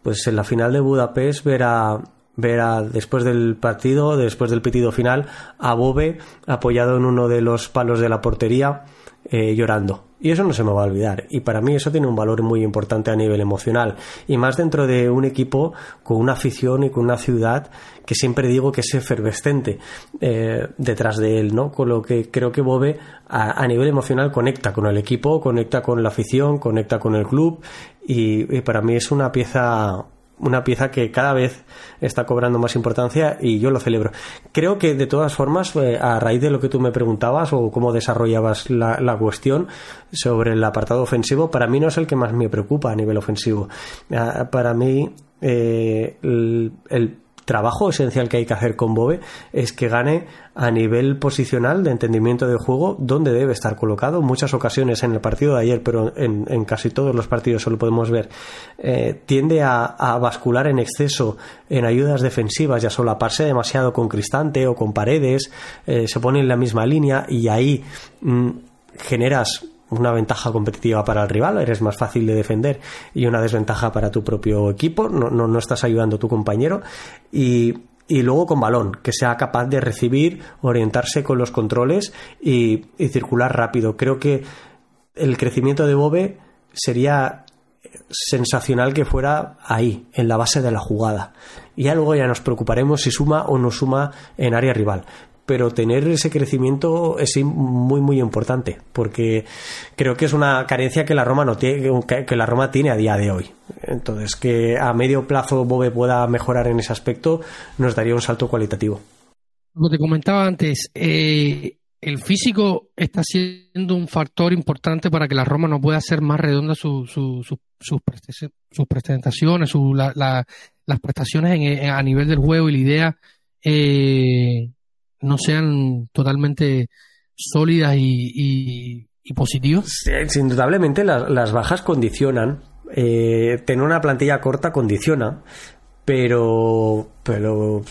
Pues en la final de Budapest ver a, ver a, después del partido, después del pitido final, a Bobe apoyado en uno de los palos de la portería eh, llorando. Y eso no se me va a olvidar. Y para mí eso tiene un valor muy importante a nivel emocional. Y más dentro de un equipo con una afición y con una ciudad que siempre digo que es efervescente eh, detrás de él, ¿no? Con lo que creo que Bobe a, nivel emocional conecta con el equipo, conecta con la afición, conecta con el club. y para mí es una pieza una pieza que cada vez está cobrando más importancia y yo lo celebro. Creo que de todas formas, eh, a raíz de lo que tú me preguntabas o cómo desarrollabas la, cuestión sobre el apartado ofensivo, para mí no es el que más me preocupa a nivel ofensivo. Ah, para mí, eh, el trabajo esencial que hay que hacer con Bobe es que gane a nivel posicional de entendimiento de juego donde debe estar colocado. Muchas ocasiones en el partido de ayer, pero en, casi todos los partidos solo podemos ver, eh, tiende a, bascular en exceso en ayudas defensivas y a solaparse demasiado con Cristante o con Paredes, eh, se pone en la misma línea y ahí mm, generas una ventaja competitiva para el rival, eres más fácil de defender y una desventaja para tu propio equipo, no, no, estás ayudando a tu compañero y, y, luego con balón, que sea capaz de recibir, orientarse con los controles y, y circular rápido. Creo que el crecimiento de Bobe sería sensacional que fuera ahí, en la base de la jugada. Y ya luego ya nos preocuparemos si suma o no suma en área rival pero tener ese crecimiento es muy muy importante porque creo que es una carencia que la Roma no tiene que la Roma tiene a día de hoy. Entonces que a medio plazo Bobe pueda mejorar en ese aspecto nos daría un salto cualitativo. Como te comentaba antes eh, el físico está siendo un factor importante para que la Roma no pueda hacer más redonda sus presentaciones las prestaciones a nivel del juego y la idea eh, no sean totalmente sólidas y, positivas? indudablemente las, bajas condicionan. Eh, tener una plantilla corta condiciona, pero, pero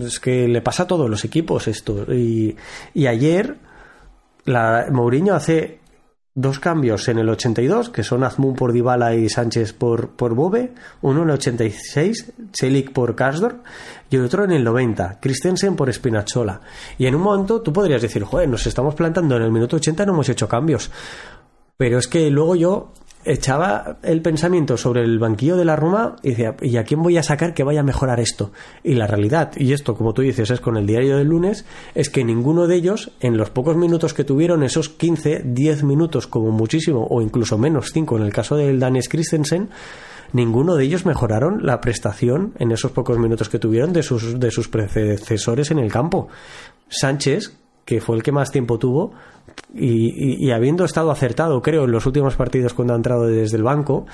es que le pasa a todos los equipos esto. Y, y ayer la, Mourinho hace dos cambios en el 82, que son Azmún por Dybala y Sánchez por, por Bobe, uno en el 86, Celik por Kasdor, y otro en el 90, Christensen por Spinazzola. Y en un momento tú podrías decir, joder, nos estamos plantando en el minuto 80, no hemos hecho cambios. Pero es que luego yo echaba el pensamiento sobre el banquillo de la Roma y decía, ¿y a quién voy a sacar que vaya a mejorar esto? Y la realidad, y esto como tú dices es con el diario del lunes, es que ninguno de ellos, en los pocos minutos que tuvieron, esos 15, 10 minutos como muchísimo, o incluso menos 5 en el caso del Danes Christensen, ninguno de ellos mejoraron la prestación en esos pocos minutos que tuvieron de sus, de sus predecesores en el campo. Sánchez, que fue el que más tiempo tuvo, y, habiendo estado acertado, creo, en los últimos partidos cuando ha entrado desde el banco,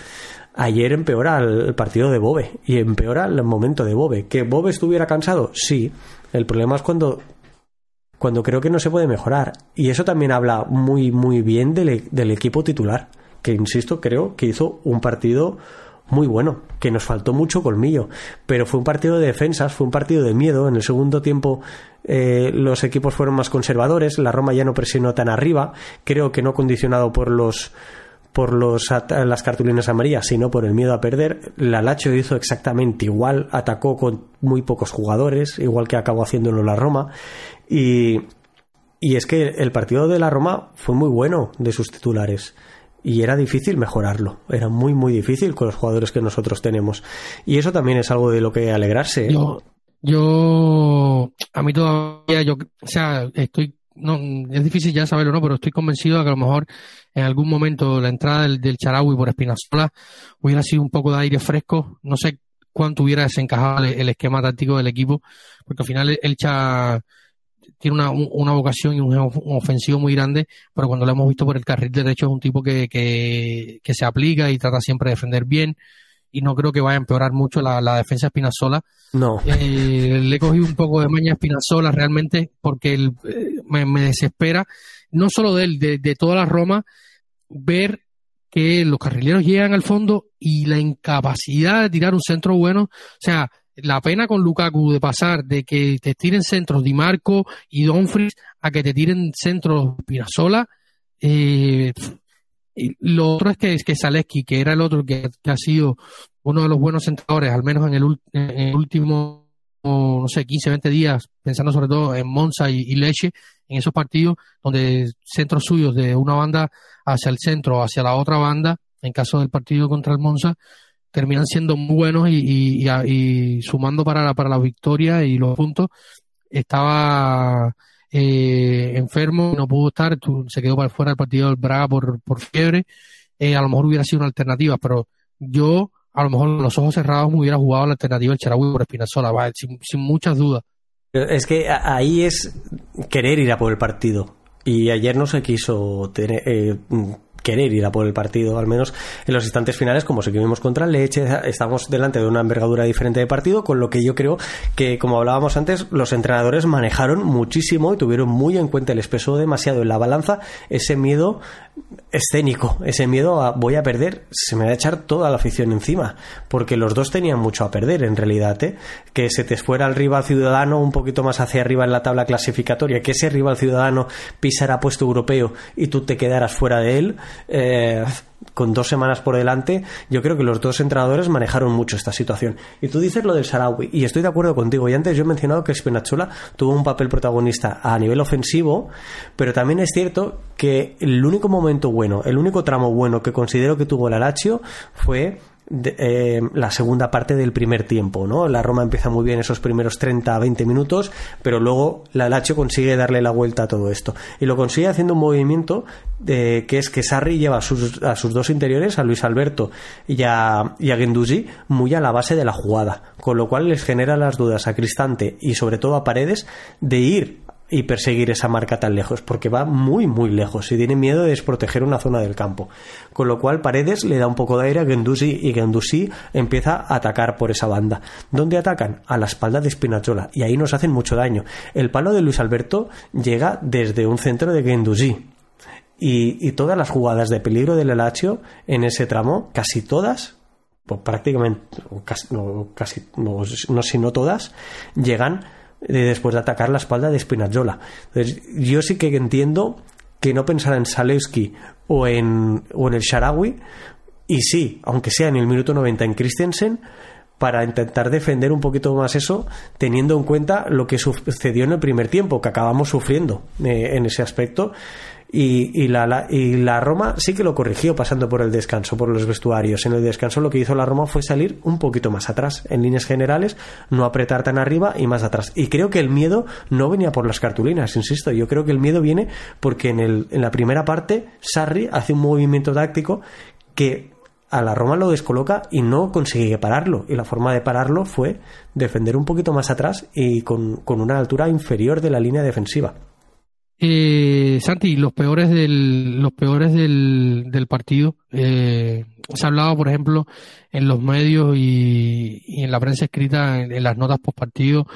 ayer empeora el partido de Bobe y empeora el momento de Bobe. ¿Que Bobe estuviera cansado? Sí. El problema es cuando, cuando creo que no se puede mejorar. Y eso también habla muy, muy bien del, del equipo titular, que insisto, creo que hizo un partido muy bueno, que nos faltó mucho colmillo, pero fue un partido de defensas, fue un partido de miedo. En el segundo tiempo eh, los equipos fueron más conservadores, la Roma ya no presionó tan arriba, creo que no condicionado por los por los, las cartulinas amarillas, sino por el miedo a perder. La Lacho hizo exactamente igual, atacó con muy pocos jugadores, igual que acabó haciéndolo la Roma. Y, y es que el partido de la Roma fue muy bueno de sus titulares y era difícil mejorarlo. Era muy, muy difícil con los jugadores que nosotros tenemos. Y eso también es algo de lo que alegrarse. Yo, yo a mí todavía, yo, o sea, estoy, no, es difícil ya saberlo, ¿no? Pero estoy convencido de que a lo mejor en algún momento la entrada del, del Charaui por Espinazola hubiera sido un poco de aire fresco. No sé cuánto hubiera desencajado el, esquema táctico del equipo, porque al final el Cha tiene una, una vocación y un, ofensivo muy grande, pero cuando lo hemos visto por el carril derecho es un tipo que, que, que se aplica y trata siempre de defender bien y no creo que vaya a empeorar mucho la, defensa de Espinazola. No. Eh, le he cogido un poco de maña a Espinazola realmente porque eh, me, desespera, no solo de él, de, toda la Roma, ver que los carrileros llegan al fondo y la incapacidad de tirar un centro bueno, o sea, la pena con Lukaku de pasar de que te tiren centros Di Marco y Donfries a que te tiren centros Pinazola, eh, lo otro es que, es que que era el otro que, ha sido uno de los buenos centradores, al menos en el, en último, no sé, 15, 20 días, pensando sobre todo en Monza y, Leche, en esos partidos donde centros suyos de una banda hacia el centro hacia la otra banda, en caso del partido contra el Monza, terminan siendo muy buenos y, y, sumando para la, para la victoria y los puntos. Estaba eh, enfermo, no pudo estar, se quedó para fuera del partido del Braga por, por fiebre. Eh, a lo mejor hubiera sido una alternativa, pero yo, a lo mejor los ojos cerrados, me hubiera jugado la alternativa del Charaui por Espinazola, sin, sin muchas dudas. Es que ahí es querer ir a por el partido. Y ayer no se quiso tener, eh, querer ir a por el partido, al menos en los instantes finales, como seguimos contra el Leche, estamos delante de una envergadura diferente de partido, con lo que yo creo que, como hablábamos antes, los entrenadores manejaron muchísimo y tuvieron muy en cuenta, les pesó demasiado en la balanza ese miedo escénico, ese miedo a voy a perder, se me va a echar toda la afición encima, porque los dos tenían mucho a perder en realidad, ¿eh? que se te fuera el rival ciudadano un poquito más hacia arriba en la tabla clasificatoria, que ese rival ciudadano pisara puesto europeo y tú te quedaras fuera de él, eh, con dos semanas por delante, yo creo que los dos entrenadores manejaron mucho esta situación. Y tú dices lo del Sarawi, y estoy de acuerdo contigo. Y antes yo he mencionado que Spinazzola tuvo un papel protagonista a nivel ofensivo, pero también es cierto que el único momento bueno, el único tramo bueno que considero que tuvo el Alacho fue eh, la segunda parte del primer tiempo, ¿no? La Roma empieza muy bien esos primeros 30 20 minutos, pero luego la Lazio consigue darle la vuelta a todo esto. Y lo consigue haciendo un movimiento que es que Sarri lleva a sus, dos interiores, a Luis Alberto y a, y a muy a la base de la jugada, con lo cual les genera las dudas a Cristante y sobre todo a Paredes de ir y perseguir esa marca tan lejos, porque va muy, muy lejos y tiene miedo de desproteger una zona del campo. Con lo cual Paredes le da un poco de aire a Gendusi y Gendusi empieza a atacar por esa banda. ¿Dónde atacan? A la espalda de Spinazzola y ahí nos hacen mucho daño. El palo de Luis Alberto llega desde un centro de Gendusi. Y, todas las jugadas de peligro del Lazio en ese tramo, casi todas, prácticamente, casi, no, casi, no, si no todas, llegan después de atacar la espalda de Spinazzola. Entonces, yo sí que entiendo que no pensara en Salewski o en, o en el Sharawi, y sí, aunque sea en el minuto 90 en Christensen, para intentar defender un poquito más eso, teniendo en cuenta lo que sucedió en el primer tiempo, que acabamos sufriendo eh, en ese aspecto. Y, la, y la Roma sí que lo corrigió pasando por el descanso, por los vestuarios. En el descanso lo que hizo la Roma fue salir un poquito más atrás, en líneas generales, no apretar tan arriba y más atrás. Y creo que el miedo no venía por las cartulinas, insisto, yo creo que el miedo viene porque en, el, en la primera parte Sarri hace un movimiento táctico que a la Roma lo descoloca y no consigue pararlo. Y la forma de pararlo fue defender un poquito más atrás y con una altura inferior de la línea defensiva. Eh, Santi, los peores del, los peores del, del partido. Eh, se ha hablado, por ejemplo, en los medios y, en la prensa escrita, en, las notas post partido,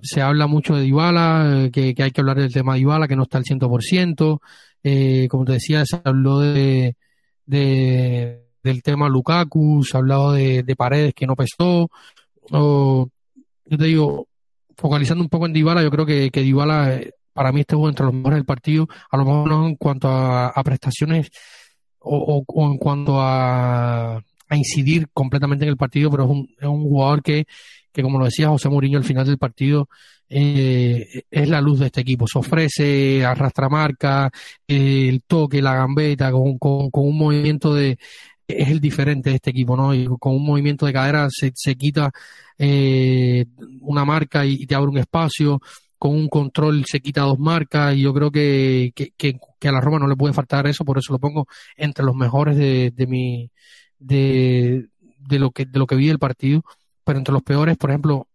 se, habla mucho de Dybala, que, hay que hablar del tema de Dybala, que no está al 100%. Eh, como te decía, se habló de, de, del tema Lukaku, se ha hablado de, de Paredes que no pesó. O, yo te digo, focalizando un poco en Dybala, yo creo que, que Dybala para mí estuvo entre los mejores del partido, a lo mejor no en cuanto a, prestaciones o, en cuanto a, incidir completamente en el partido, pero es un, es un jugador que, que, como lo decía José Mourinho al final del partido, eh, es la luz de este equipo. Se ofrece, arrastra marca, eh, el toque, la gambeta, con, con, un movimiento de, es el diferente de este equipo, ¿no? Y con un movimiento de cadera se, se quita eh, una marca y, te abre un espacio con un control se quita dos marcas y yo creo que, que, a la Roma no le puede faltar eso, por eso lo pongo entre los mejores de, de mi de, de lo que de lo que vi del partido, pero entre los peores, por ejemplo,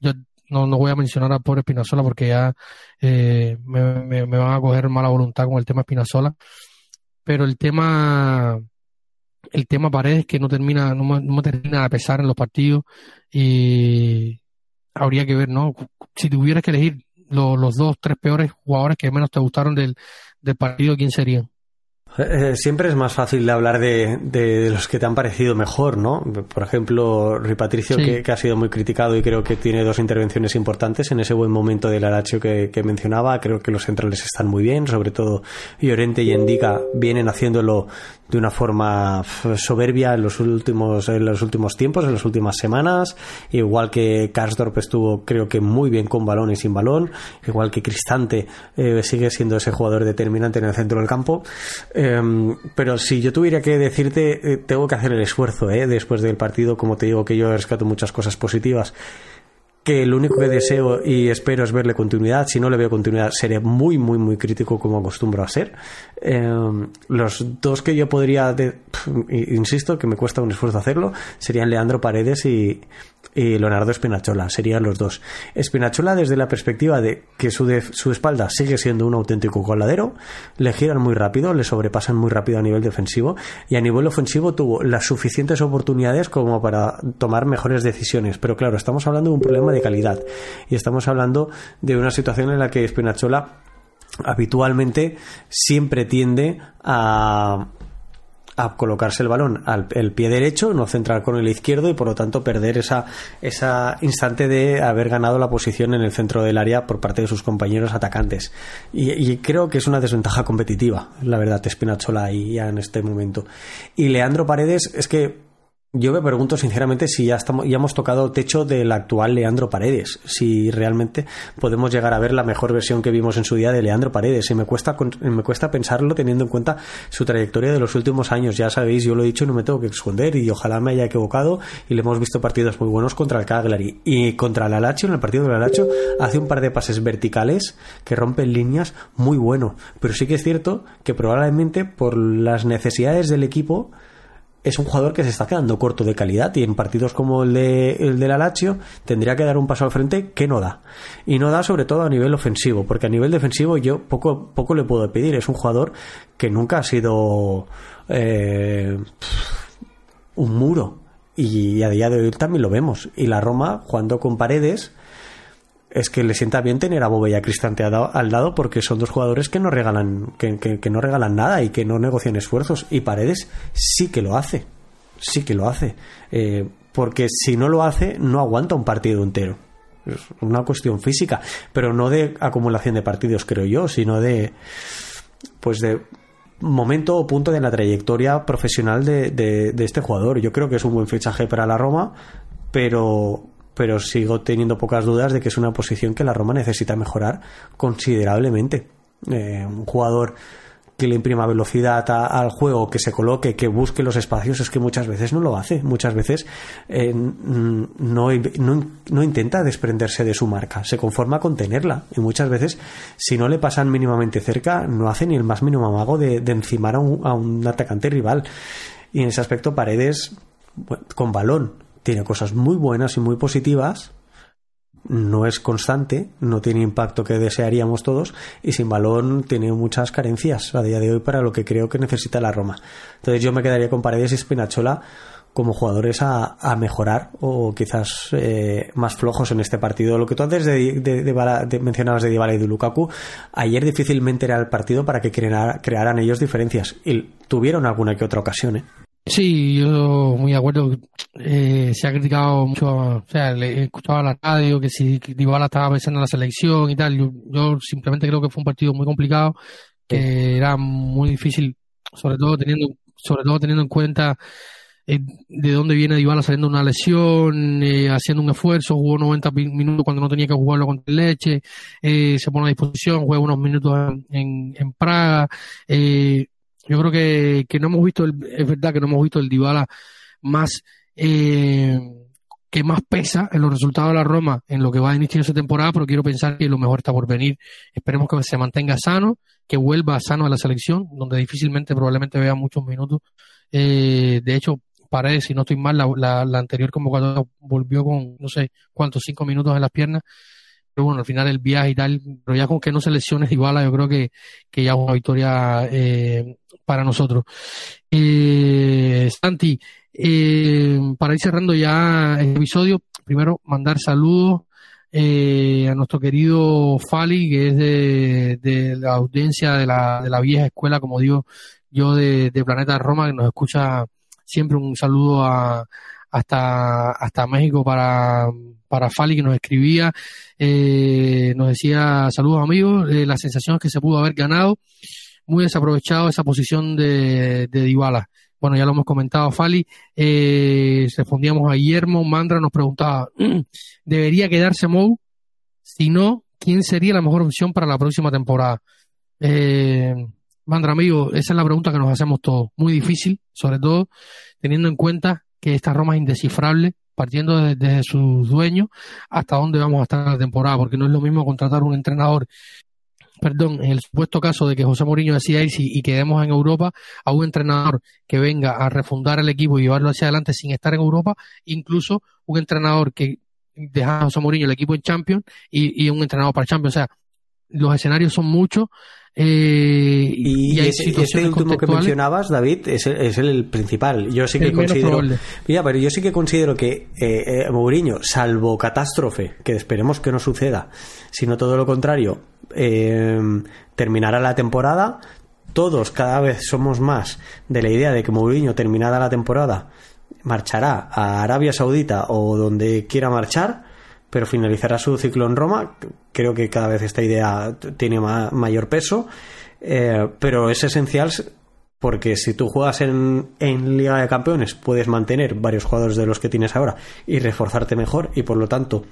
yo no, no voy a mencionar a pobre Espinazola porque ya eh, me, me, van a coger mala voluntad con el tema Espinazola, pero el tema el tema Paredes que no termina, no, no termina de pesar en los partidos y habría que ver, ¿no? Si tuvieras que elegir los dos, tres peores jugadores que menos te gustaron del, del partido, ¿quién serían? Eh, siempre es más fácil de hablar de, de, los que te han parecido mejor, ¿no? Por ejemplo, Rui Patricio, que, ha sido muy criticado y creo que tiene dos intervenciones importantes en ese buen momento del Aracho que, que, mencionaba. Creo que los centrales están muy bien, sobre todo Llorente y Endica vienen haciéndolo de una forma soberbia en los últimos en los últimos tiempos, en las últimas semanas, igual que Karsdorp estuvo creo que muy bien con balón y sin balón, igual que Cristante eh, sigue siendo ese jugador determinante en el centro del campo. Em, pero si yo tuviera que decirte, eh, tengo que hacer el esfuerzo eh, después del partido, como te digo que yo rescato muchas cosas positivas que lo único que deseo y espero es verle continuidad. Si no le veo continuidad, seré muy, muy, muy crítico como acostumbro a ser. Em, los dos que yo podría, insisto, que me cuesta un esfuerzo hacerlo, serían Leandro Paredes y, y Leonardo Espinachola, serían los dos. Espinachola desde la perspectiva de que su, su espalda sigue siendo un auténtico coladero, le giran muy rápido, le sobrepasan muy rápido a nivel defensivo y a nivel ofensivo tuvo las suficientes oportunidades como para tomar mejores decisiones. Pero claro, estamos hablando de un problema de calidad y estamos hablando de una situación en la que Espinachola habitualmente siempre tiende a a colocarse el balón al el pie derecho, no centrar con el izquierdo y por lo tanto perder esa, esa instante de haber ganado la posición en el centro del área por parte de sus compañeros atacantes. Y, creo que es una desventaja competitiva, la verdad, Espinachola ahí ya en este momento. Y Leandro Paredes es que yo me pregunto sinceramente si ya, estamos, ya hemos tocado techo del actual Leandro Paredes, si realmente podemos llegar a ver la mejor versión que vimos en su día de Leandro Paredes. Y me cuesta, me cuesta pensarlo teniendo en cuenta su trayectoria de los últimos años. Ya sabéis, yo lo he dicho, no me tengo que esconder y ojalá me haya equivocado. Y le hemos visto partidos muy buenos contra el Cagliari y contra el Alacho. En el partido del Alacho hace un par de pases verticales que rompen líneas muy bueno. Pero sí que es cierto que probablemente por las necesidades del equipo es un jugador que se está quedando corto de calidad y en partidos como el de el del Lazio tendría que dar un paso al frente que no da. Y no da sobre todo a nivel ofensivo, porque a nivel defensivo yo poco, poco le puedo pedir. Es un jugador que nunca ha sido eh, un muro. Y a día de hoy también lo vemos. Y la Roma, jugando con paredes, es que le sienta bien tener a Bobe y a Cristante al lado porque son dos jugadores que no regalan que, no regalan nada y que no negocian esfuerzos. Y Paredes sí que lo hace sí que lo hace. Eh, porque si no lo hace no aguanta un partido entero. Es una cuestión física pero no de acumulación de partidos creo yo sino de pues de momento o punto de la trayectoria profesional de, de este jugador. Yo creo que es un buen fichaje para la Roma pero pero sigo teniendo pocas dudas de que es una posición que la Roma necesita mejorar considerablemente. Eh, un jugador que le imprima velocidad al juego, que se coloque, que busque los espacios, es que muchas veces no lo hace. Muchas veces eh, no, no, intenta desprenderse de su marca, se conforma con tenerla. Y muchas veces, si no le pasan mínimamente cerca, no hace ni el más mínimo amago de, encimar a un, a un atacante rival. Y en ese aspecto, Paredes, con balón, tiene cosas muy buenas y muy positivas, no es constante, no tiene impacto que desearíamos todos y sin balón tiene muchas carencias a día de hoy para lo que creo que necesita la Roma. Entonces yo me quedaría con Paredes y Spinachola como jugadores a, mejorar o quizás eh, más flojos en este partido. Lo que tú antes de, mencionabas de Dybala y de Lukaku, ayer difícilmente era el partido para que crearan ellos diferencias y tuvieron alguna que otra ocasión. ¿eh? Sí, yo muy de acuerdo. Eh, se ha criticado mucho, o sea, le he escuchado a la radio que si Dybala estaba pensando en la selección y tal. Yo, simplemente creo que fue un partido muy complicado, que era muy difícil, sobre todo teniendo, sobre todo teniendo en cuenta eh, de dónde viene Dybala saliendo una lesión, eh, haciendo un esfuerzo, jugó 90 minutos cuando no tenía que jugarlo contra el Leche, eh, se pone a disposición, juega unos minutos en, en Praga. Eh, yo creo que, que no hemos visto, el, es verdad que no hemos visto el Dybala más, eh, que más pesa en los resultados de la Roma en lo que va a iniciar esa temporada, pero quiero pensar que lo mejor está por venir. Esperemos que se mantenga sano, que vuelva sano a la selección, donde difícilmente probablemente vea muchos minutos. Eh, de hecho, parece, si no estoy mal, la, la, la anterior convocatoria volvió con no sé cuántos, cinco minutos en las piernas bueno, al final el viaje y tal, pero ya con que no se lesione igual yo creo que, que ya es una victoria eh, para nosotros. Eh, Santi, eh, para ir cerrando ya el episodio, primero mandar saludos eh, a nuestro querido Fali, que es de, de la audiencia de la, de la vieja escuela, como digo yo, de, de Planeta Roma, que nos escucha siempre un saludo a, hasta, hasta México para, para Fali que nos escribía, eh, nos decía saludos amigos, eh, la sensación es que se pudo haber ganado, muy desaprovechado esa posición de, de Dybala. Bueno, ya lo hemos comentado, Fali. Eh, respondíamos a Guillermo. Mandra nos preguntaba, ¿debería quedarse Mou? Si no, ¿quién sería la mejor opción para la próxima temporada? Eh, Mandra, amigo, esa es la pregunta que nos hacemos todos. Muy difícil, sobre todo teniendo en cuenta que esta Roma es indescifrable, partiendo desde sus dueños hasta dónde vamos a estar la temporada, porque no es lo mismo contratar un entrenador perdón, en el supuesto caso de que José Mourinho decida irse y quedemos en Europa, a un entrenador que venga a refundar el equipo y llevarlo hacia adelante sin estar en Europa, incluso un entrenador que deja a José Mourinho el equipo en Champions y, y un entrenador para Champions. O sea, los escenarios son muchos. Eh, y, este último que mencionabas, David, es el, es el principal. Yo sí que considero. Mira, pero yo sí que considero que eh, eh, Mourinho, salvo catástrofe, que esperemos que no suceda, sino todo lo contrario, eh, terminará la temporada. Todos cada vez somos más de la idea de que Mourinho, terminada la temporada, marchará a Arabia Saudita o donde quiera marchar pero finalizará su ciclo en Roma. Creo que cada vez esta idea tiene mayor peso, eh, pero es esencial porque si tú juegas en, en, Liga de Campeones puedes mantener varios jugadores de los que tienes ahora y reforzarte mejor y por lo tanto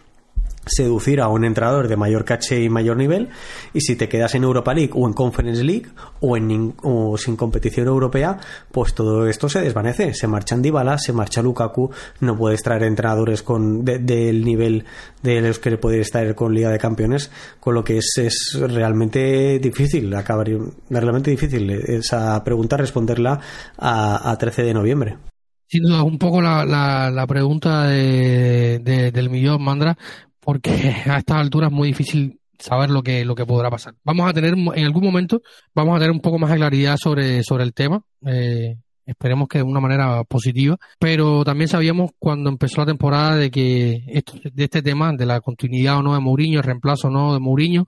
seducir a un entrenador de mayor caché y mayor nivel y si te quedas en Europa League o en Conference League o en o sin competición europea pues todo esto se desvanece. Se marcha Dybala se marcha Lukaku no puedes traer entrenadores con del nivel de los que puedes traer con Liga de Campeones con lo que es, es realmente difícil acabar realmente difícil esa pregunta responderla a, a 13 de noviembre. Sin duda, un poco la, la, pregunta de, del millón, Mandra, porque a estas alturas es muy difícil saber lo que, lo que podrá pasar. Vamos a tener, en algún momento, vamos a tener un poco más de claridad sobre, sobre el tema. Eh, esperemos que de una manera positiva. Pero también sabíamos cuando empezó la temporada de que esto, de este tema, de la continuidad o no de Mourinho, el reemplazo o no de Mourinho,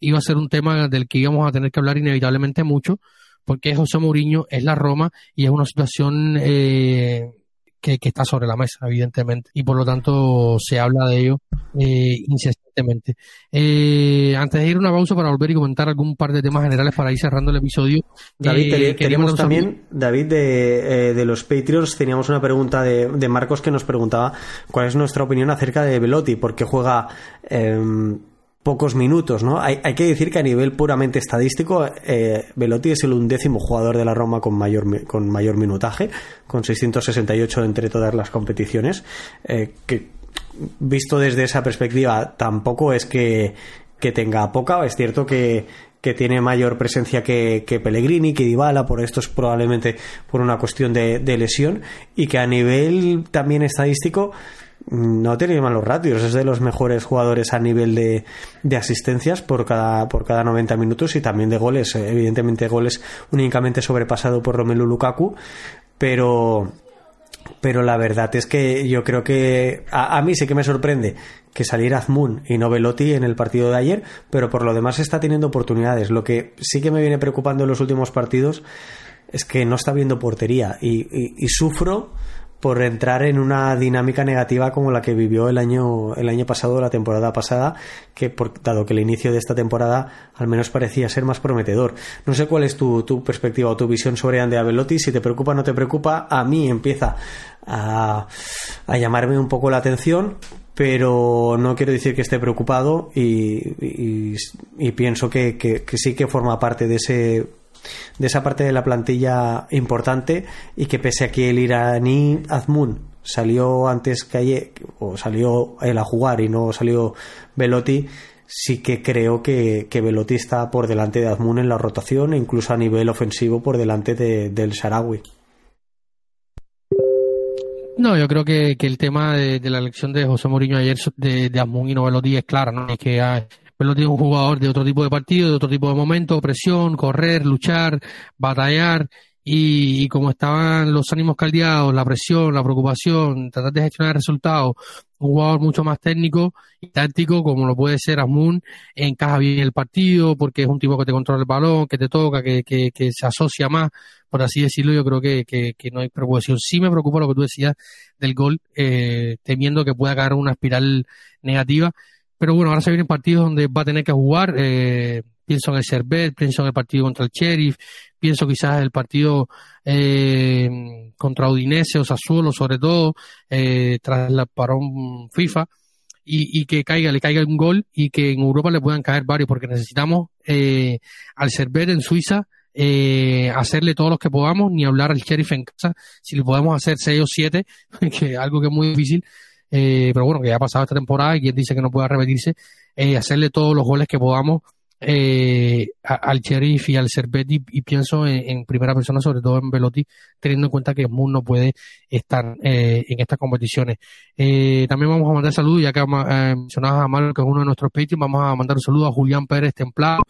iba a ser un tema del que íbamos a tener que hablar inevitablemente mucho, porque José Mourinho, es la Roma y es una situación eh, que, está sobre la mesa, evidentemente, y por lo tanto se habla de ello eh, incesantemente. Eh, antes de ir a una pausa para volver y comentar algún par de temas generales para ir cerrando el episodio. David, eh, queríamos también, David, de, eh, de, los Patriots, teníamos una pregunta de, de, Marcos que nos preguntaba cuál es nuestra opinión acerca de Velotti, porque juega em, pocos minutos, ¿no? Hay, hay, que decir que a nivel puramente estadístico, eh, Velotti es el undécimo jugador de la Roma con mayor, con mayor minutaje, con 668 entre todas las competiciones, eh, que visto desde esa perspectiva tampoco es que, que tenga poca, es cierto que, que tiene mayor presencia que, que, Pellegrini, que Dybala, por esto es probablemente por una cuestión de, de lesión, y que a nivel también estadístico no tiene malos ratios, es de los mejores jugadores a nivel de, de, asistencias por cada, por cada 90 minutos y también de goles, evidentemente goles únicamente sobrepasado por Romelu Lukaku, pero, pero la verdad es que yo creo que a, mí sí que me sorprende que saliera Azmoun y no Velotti en el partido de ayer, pero por lo demás está teniendo oportunidades. Lo que sí que me viene preocupando en los últimos partidos es que no está viendo portería y, y, y sufro por entrar en una dinámica negativa como la que vivió el año el año pasado la temporada pasada que por, dado que el inicio de esta temporada al menos parecía ser más prometedor. No sé cuál es tu, tu perspectiva o tu visión sobre Andrea Velotti si te preocupa o no te preocupa a mí empieza a, a llamarme un poco la atención pero no quiero decir que esté preocupado y, pienso que, que sí que forma parte de ese de esa parte de la plantilla importante y que pese a que el iraní Azmoun salió antes que ayer, o salió él a jugar y no salió Velotti, sí que creo que, que Velotti está por delante de Azmoun en la rotación e incluso a nivel ofensivo por delante de, del Sarawi. No, yo creo que, que el tema de, la elección de José Mourinho ayer de, de Asmun y Novelotti es clara, ¿no? Es que Velotti es un jugador de otro tipo de partido, de otro tipo de momento, presión, correr, luchar, batallar, y, como estaban los ánimos caldeados, la presión, la preocupación, tratar de gestionar resultados, un jugador mucho más técnico y táctico como lo puede ser Asmun, encaja bien el partido porque es un tipo que te controla el balón, que te toca, que, que, que se asocia más, por así decirlo, yo creo que, que, que, no hay preocupación. Sí me preocupa lo que tú decías del gol, eh, temiendo que pueda caer una espiral negativa, pero bueno, ahora se vienen partidos donde va a tener que jugar, eh, pienso en el Servet, pienso en el partido contra el Sheriff, pienso quizás el partido eh, contra Udinese o Sassuolo, sobre todo, eh, tras la parón FIFA, y, que caiga, le caiga un gol y que en Europa le puedan caer varios, porque necesitamos eh, al Servet en Suiza eh, hacerle todos los que podamos, ni hablar al Sheriff en casa, si le podemos hacer seis o siete, que algo que es muy difícil, eh, pero bueno, que ya ha pasado esta temporada y quien dice que no pueda repetirse, eh, hacerle todos los goles que podamos eh, al Sheriff y al Cervetti y, pienso en, primera persona, sobre todo en Velotti, teniendo en cuenta que Moon no puede estar eh, en estas competiciones. Eh, también vamos a mandar saludos, ya que eh, mencionabas a Mario, que es uno de nuestros Patreons, vamos a mandar un saludo a Julián Pérez Templado,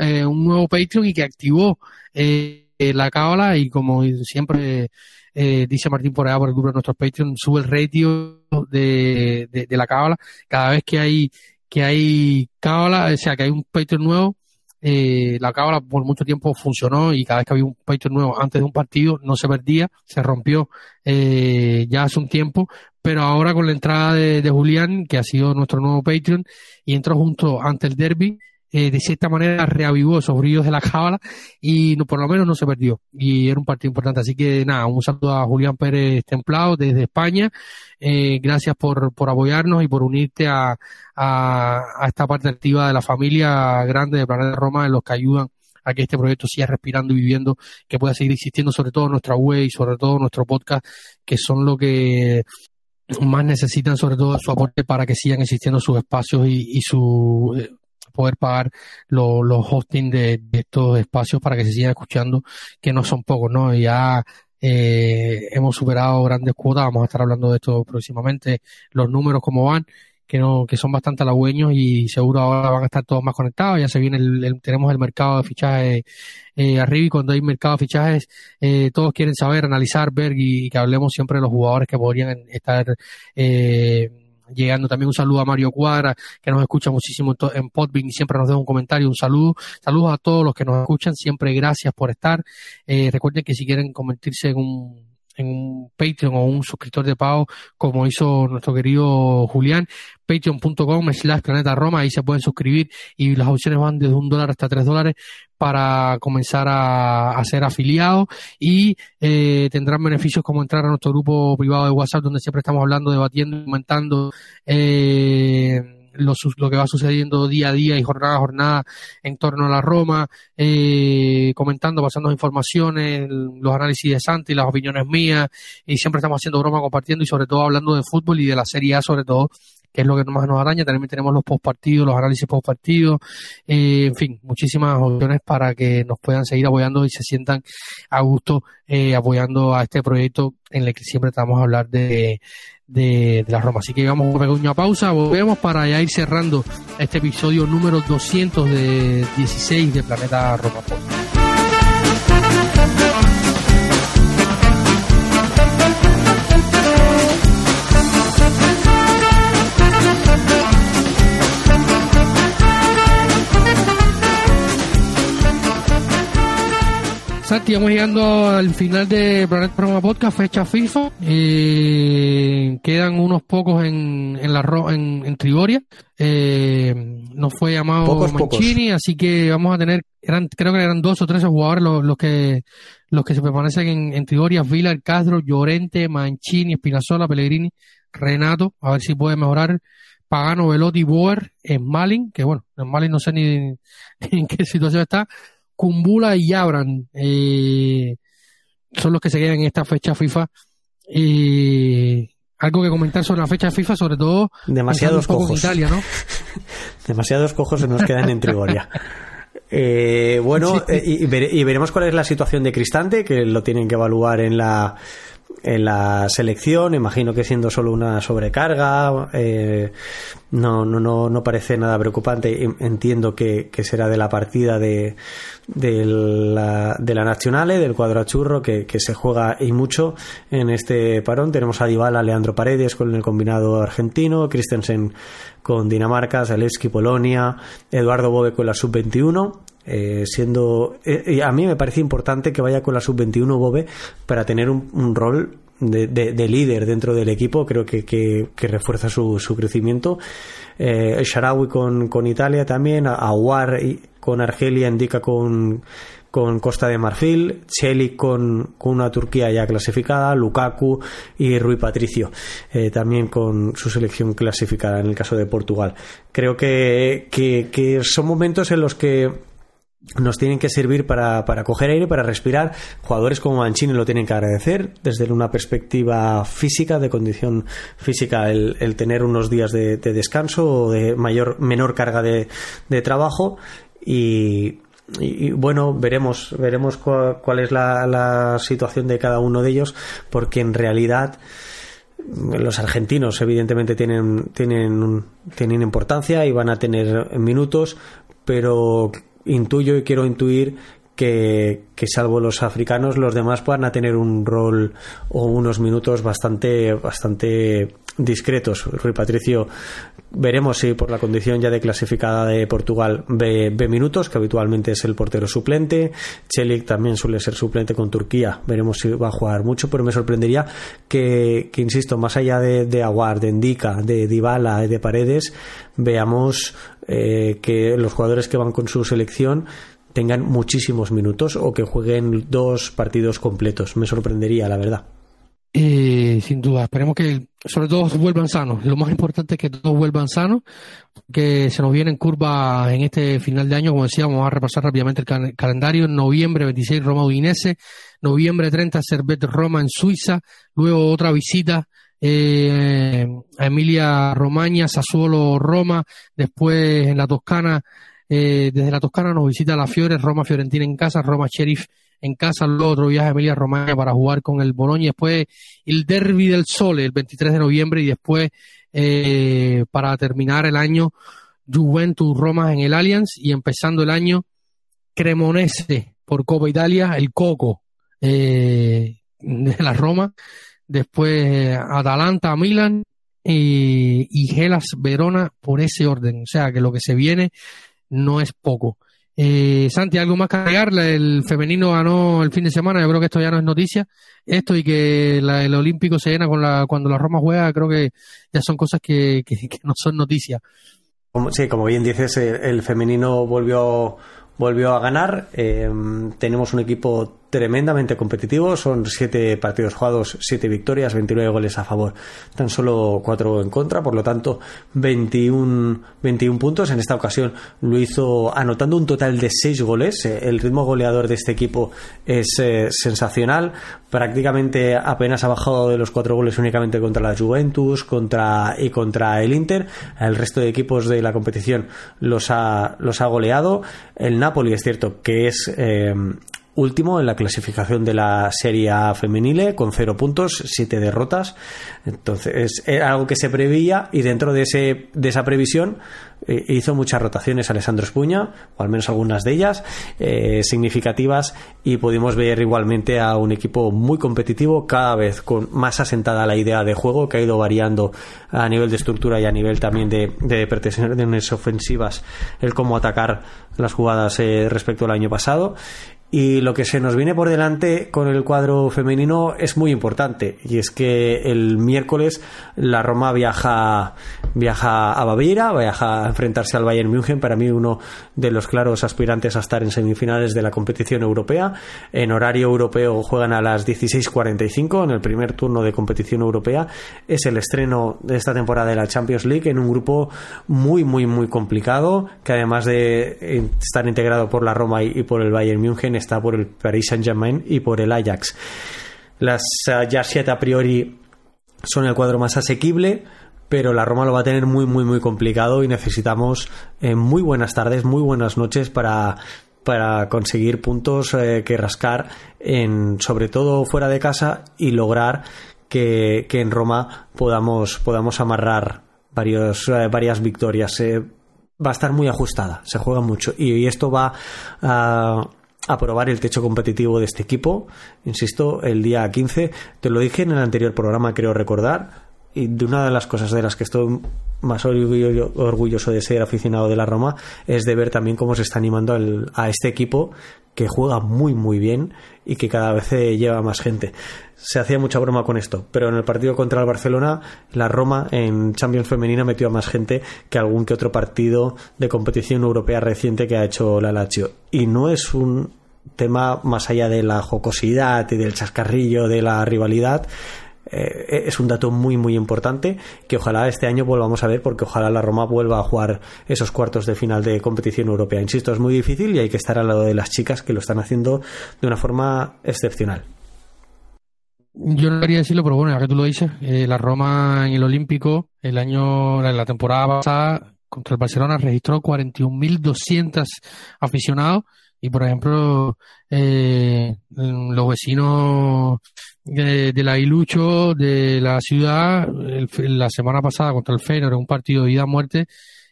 eh, un nuevo Patreon y que activó la cábala y como siempre dice Martín por allá por el grupo de nuestros Patreon, sube el ratio de, de, de la cábala cada vez que hay que hay cábala, o sea, que hay un Patreon nuevo. Eh, la cábala por mucho tiempo funcionó y cada vez que había un Patreon nuevo antes de un partido no se perdía, se rompió eh, ya hace un tiempo, pero ahora con la entrada de, de Julián, que ha sido nuestro nuevo Patreon, y entró junto ante el derby, eh, de cierta manera reavivó esos brillos de la cábala y no, por lo menos no se perdió. Y era un partido importante. Así que nada, un saludo a Julián Pérez Templado desde España. Eh, gracias por, por apoyarnos y por unirte a, a, a esta parte activa de la familia grande de Planeta Roma, en los que ayudan a que este proyecto siga respirando y viviendo, que pueda seguir existiendo, sobre todo nuestra web y sobre todo nuestro podcast, que son lo que más necesitan sobre todo su aporte para que sigan existiendo sus espacios y, y su eh, poder pagar los hosting de, estos espacios para que se siga escuchando, que no son pocos, ¿no? Ya eh, hemos superado grandes cuotas, vamos a estar hablando de esto próximamente, los números como van, que no, que son bastante halagüeños y seguro ahora van a estar todos más conectados, ya se viene el, tenemos el mercado de fichajes eh, arriba y cuando hay mercado de fichajes eh, todos quieren saber, analizar, ver y, y, que hablemos siempre de los jugadores que podrían estar eh, llegando también un saludo a Mario Cuadra, que nos escucha muchísimo en Podbean y siempre nos deja un comentario, un saludo. Saludos a todos los que nos escuchan, siempre gracias por estar. Eh, recuerden que si quieren convertirse en un en un Patreon o un suscriptor de pago, como hizo nuestro querido Julián, patreon.com slash planeta Roma, ahí se pueden suscribir y las opciones van desde un dólar hasta tres dólares para comenzar a, a ser afiliados y eh, tendrán beneficios como entrar a nuestro grupo privado de WhatsApp donde siempre estamos hablando, debatiendo, comentando eh, lo, lo, que va sucediendo día a día y jornada a jornada en torno a la Roma, eh, comentando, pasando informaciones, los análisis de Santi, las opiniones mías, y siempre estamos haciendo broma, compartiendo y sobre todo hablando de fútbol y de la Serie A sobre todo, que es lo que más nos araña. También tenemos los postpartidos, los análisis postpartidos, eh, en fin, muchísimas opciones para que nos puedan seguir apoyando y se sientan a gusto eh, apoyando a este proyecto en el que siempre estamos a hablar de, de, de, la Roma. Así que vamos a una pausa, volvemos para ya ir cerrando este episodio número 216 de Planeta Roma Santi, vamos llegando al final de Planeta Roma Podcast, fecha FIFA. Eh, quedan unos pocos en, en la en, en Trigoria. Eh, nos fue llamado pocos, Mancini, pocos. así que vamos a tener, eran, creo que eran dos o tres jugadores los, los que los que se permanecen en, en Trigoria, Vilar, Castro, Llorente, Mancini, Espinazola, Pellegrini, Renato, a ver si puede mejorar. Pagano, Velotti, Boer, Malin, que bueno, Malin no sé ni, ni en qué situación está. Kumbula y Abran eh, son los que se quedan en esta fecha FIFA. Eh, algo que comentar sobre la fecha FIFA, sobre todo demasiados cojos. Italia, ¿no? demasiados cojos se nos quedan en Trigoria. Eh, bueno, sí. eh, y, y, veremos cuál es la situación de Cristante, que lo tienen que evaluar en la en la selección, imagino que siendo solo una sobrecarga, eh, no, no, no, no parece nada preocupante. Entiendo que, que será de la partida de, de la, de la Nacionale, del cuadro churro, que, que, se juega y mucho en este parón. Tenemos a Dybala, Leandro Paredes con el combinado argentino, Christensen con Dinamarca, Zalewski, Polonia, Eduardo Bove con la sub-21. Eh, siendo eh, a mí me parece importante que vaya con la sub-21 Bobe para tener un, rol de, de, de, líder dentro del equipo creo que, que, refuerza su, su crecimiento eh, Sharawi con, con Italia también Aguar con Argelia indica con con Costa de Marfil, Cheli con, con, una Turquía ya clasificada, Lukaku y Rui Patricio eh, también con su selección clasificada en el caso de Portugal. Creo que, que son momentos en los que nos tienen que servir para, para coger aire, para respirar. Jugadores como Mancini lo tienen que agradecer desde una perspectiva física, de condición física, el, el tener unos días de, de, descanso o de mayor, menor carga de, de trabajo. Y, y, bueno, veremos, veremos cuál, cuál es la, la situación de cada uno de ellos, porque en realidad los argentinos evidentemente tienen, tienen, tienen importancia y van a tener minutos, pero intuyo y quiero intuir que, que, salvo los africanos, los demás a tener un rol o unos minutos bastante, bastante discretos. Rui Patricio, veremos si por la condición ya de clasificada de Portugal ve, minutos, que habitualmente es el portero suplente. Chelik también suele ser suplente con Turquía. Veremos si va a jugar mucho, pero me sorprendería que, que insisto, más allá de, de Aguar, de Indica, de Dybala, de Paredes, veamos eh, que los jugadores que van con su selección tengan muchísimos minutos o que jueguen dos partidos completos. Me sorprendería, la verdad. Eh, sin duda, esperemos que sobre todo vuelvan sanos. Lo más importante es que todos vuelvan sanos, que se nos viene en curva en este final de año, como decía, vamos a repasar rápidamente el cal calendario. Noviembre 26 Roma Udinese, noviembre 30 Servet Roma en Suiza, luego otra visita eh, a Emilia Romagna, Sassuolo Roma, después en la Toscana eh, desde la Toscana nos visita la Fiore, Roma Fiorentina en casa, Roma Sheriff en casa, luego otro viaje a Emilia Romagna para jugar con el Bologna, después el Derby del Sole el 23 de noviembre y después eh, para terminar el año Juventus Roma en el Allianz y empezando el año Cremonese por Copa Italia, el Coco eh, de la Roma, después Atalanta Milan y, y Gelas Verona por ese orden, o sea que lo que se viene no es poco. Eh, Santi, ¿algo más que agregar? El femenino ganó el fin de semana, yo creo que esto ya no es noticia. Esto y que la, el Olímpico se llena con la, cuando la Roma juega, creo que ya son cosas que, que, que no son noticia. Sí, como bien dices, el femenino volvió, volvió a ganar. Eh, tenemos un equipo tremendamente competitivo. Son siete partidos jugados, siete victorias, 29 goles a favor, tan solo cuatro en contra. Por lo tanto, 21, 21 puntos. En esta ocasión lo hizo anotando un total de seis goles. El ritmo goleador de este equipo es eh, sensacional. Prácticamente apenas ha bajado de los cuatro goles únicamente contra la Juventus contra, y contra el Inter. El resto de equipos de la competición los ha, los ha goleado. El Napoli es cierto que es eh, último en la clasificación de la Serie femenile con cero puntos, siete derrotas. Entonces, era algo que se preveía y dentro de, ese, de esa previsión eh, hizo muchas rotaciones Alessandro Espuña, o al menos algunas de ellas, eh, significativas, y pudimos ver igualmente a un equipo muy competitivo, cada vez con más asentada la idea de juego, que ha ido variando a nivel de estructura y a nivel también de, de pretensiones ofensivas, el cómo atacar las jugadas eh, respecto al año pasado y lo que se nos viene por delante con el cuadro femenino es muy importante. Y es que el miércoles la Roma viaja, viaja a Baviera, viaja a enfrentarse al Bayern München. Para mí, uno de los claros aspirantes a estar en semifinales de la competición europea. En horario europeo juegan a las 16.45 en el primer turno de competición europea. Es el estreno de esta temporada de la Champions League en un grupo muy, muy, muy complicado. Que además de estar integrado por la Roma y por el Bayern München, está por el Paris Saint-Germain y por el Ajax. Las uh, ya siete a priori son el cuadro más asequible, pero la Roma lo va a tener muy, muy, muy complicado y necesitamos eh, muy buenas tardes, muy buenas noches para para conseguir puntos eh, que rascar en sobre todo fuera de casa y lograr que, en Roma podamos, podamos amarrar varios, eh, varias victorias. va a estar muy ajustada, se juega mucho y, esto va a, a probar el techo competitivo de este equipo. Insisto, el día 15, te lo dije en el anterior programa, creo recordar, y de una de las cosas de las que estoy más orgulloso de ser aficionado de la Roma es de ver también cómo se está animando a este equipo que juega muy muy bien y que cada vez lleva más gente. Se hacía mucha broma con esto, pero en el partido contra el Barcelona, la Roma en Champions Femenina metió a más gente que algún que otro partido de competición europea reciente que ha hecho la Lazio. Y no es un tema más allá de la jocosidad y del chascarrillo de la rivalidad, eh, es un dato muy muy importante que ojalá este año volvamos a ver porque ojalá la Roma vuelva a jugar esos cuartos de final de competición europea. Insisto, es muy difícil y hay que estar al lado de las chicas que lo están haciendo de una forma excepcional. Yo no quería decirlo, pero bueno, ya que tú lo dices, eh, la Roma en el Olímpico, el año, en la temporada pasada contra el Barcelona registró 41.200 aficionados y por ejemplo eh, los vecinos de, la Ilucho de la ciudad la semana pasada contra el Feyenoord un partido de vida a muerte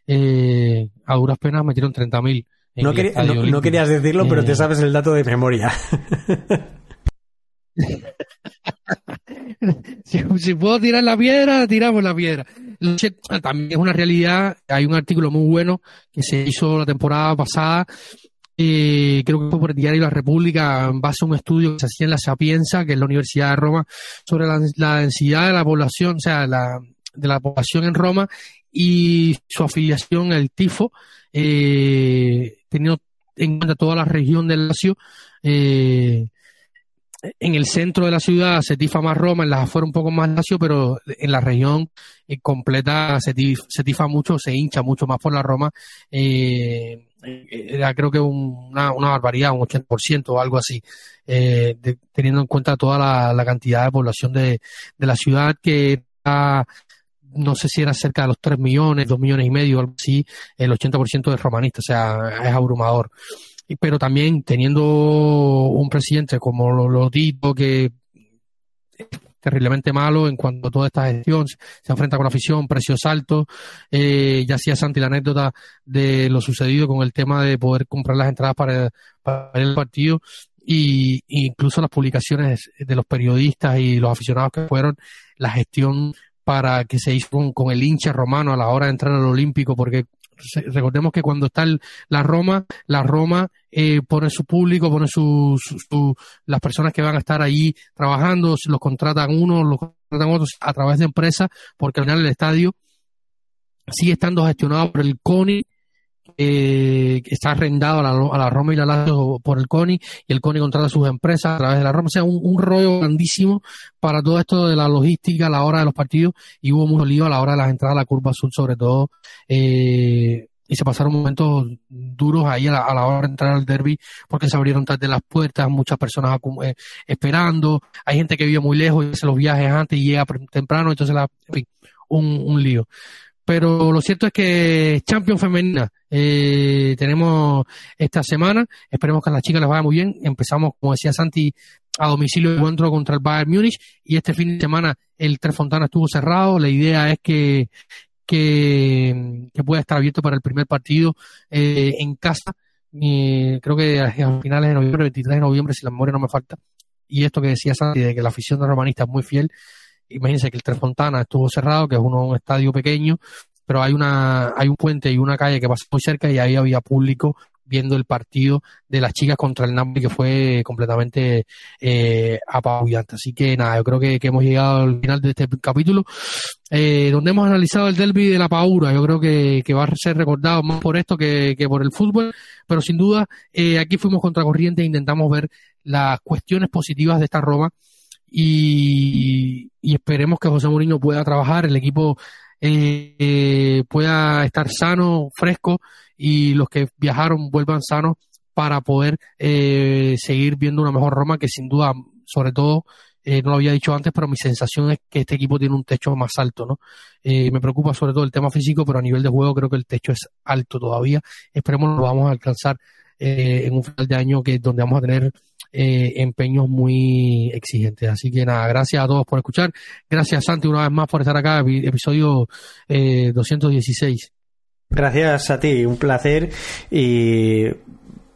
eh, a duras penas metieron 30.000 no, no, querías decirlo pero te eh, sabes el dato de memoria si, si, puedo tirar la piedra, tiramos la piedra. También es una realidad. Hay un artículo muy bueno que se hizo la temporada pasada eh, creo que fue por el diario La República, en base a un estudio que se hacía en la Sapienza, que es la Universidad de Roma, sobre la, densidad de la población, o sea, la, de la población en Roma y su afiliación al tifo, eh, teniendo en cuenta toda la región del Lazio. Eh, en el centro de la ciudad se tifa más Roma, en las afueras un poco más Lazio, pero en la región eh, completa se, se, tifa mucho, se hincha mucho más por la Roma. Eh, era creo que una, una barbaridad, un 80% o algo así, eh, teniendo en cuenta toda la, cantidad de población de, de la ciudad que no sé si era cerca de los 3 millones, 2 millones y medio, algo así, el 80% es romanista, o sea, es abrumador. Pero también teniendo un presidente como lo, digo que terriblemente malo en cuanto a toda esta gestión, se enfrenta con afición, precios altos, eh, ya hacía Santi la anécdota de lo sucedido con el tema de poder comprar las entradas para, el partido. Y incluso las publicaciones de los periodistas y los aficionados que fueron, la gestión para que se hizo con, el hincha romano a la hora de entrar al Olímpico, porque recordemos que cuando está la Roma, la Roma eh, pone su público, pone su, las personas que van a estar ahí trabajando, los contratan unos, los contratan otros a través de empresas, porque al final el estadio sigue estando gestionado por el CONI, eh, está arrendado a la, a la, Roma y la Lazio por el CONI, y el CONI contrata sus empresas a través de la Roma. O sea, un, rollo grandísimo para todo esto de la logística a la hora de los partidos, y hubo mucho lío a la hora de las entradas a la curva sur, sobre todo. Eh, y se pasaron momentos duros ahí a la, hora de entrar al derby porque se abrieron tarde las puertas, muchas personas eh, esperando, hay gente que vive muy lejos y hace los viajes antes y llega temprano, entonces la, en fin, un, un lío. Pero lo cierto es que Champions Femenina eh, tenemos esta semana, esperemos que a las chicas les vaya muy bien, empezamos, como decía Santi, a domicilio de encuentro contra el Bayern Múnich y este fin de semana el Tres Fontana estuvo cerrado, la idea es que que, pueda estar abierto para el primer partido eh, en casa. creo que a finales de noviembre, 23 de noviembre, si la memoria no me falta. Y esto que decía Santi, de que la afición de romanista es muy fiel. Imagínense que el Tres Fontana estuvo cerrado, que es un estadio pequeño, pero hay una hay un puente y una calle que pasa muy cerca y ahí había público viendo el partido de las chicas contra el Napoli que fue completamente eh, apabullante. Así que nada, yo creo que, hemos llegado al final de este capítulo eh, donde hemos analizado el derby de la Paura. Yo creo que, va a ser recordado más por esto que, por el fútbol, pero sin duda eh, aquí fuimos contracorriente e intentamos ver las cuestiones positivas de esta Roma y, esperemos que José Mourinho pueda trabajar, el equipo eh, pueda estar sano, fresco y los que viajaron vuelvan sanos para poder eh, seguir viendo una mejor Roma que sin duda, sobre todo, eh, no lo había dicho antes, pero mi sensación es que este equipo tiene un techo más alto, ¿no? Eh, me preocupa sobre todo el tema físico, pero a nivel de juego creo que el techo es alto todavía. Esperemos lo vamos a alcanzar eh, en un final de año que donde vamos a tener eh, empeños muy exigentes. Así que nada, gracias a todos por escuchar. Gracias Santi una vez más por estar acá, episodio 216. Gracias a ti, un placer y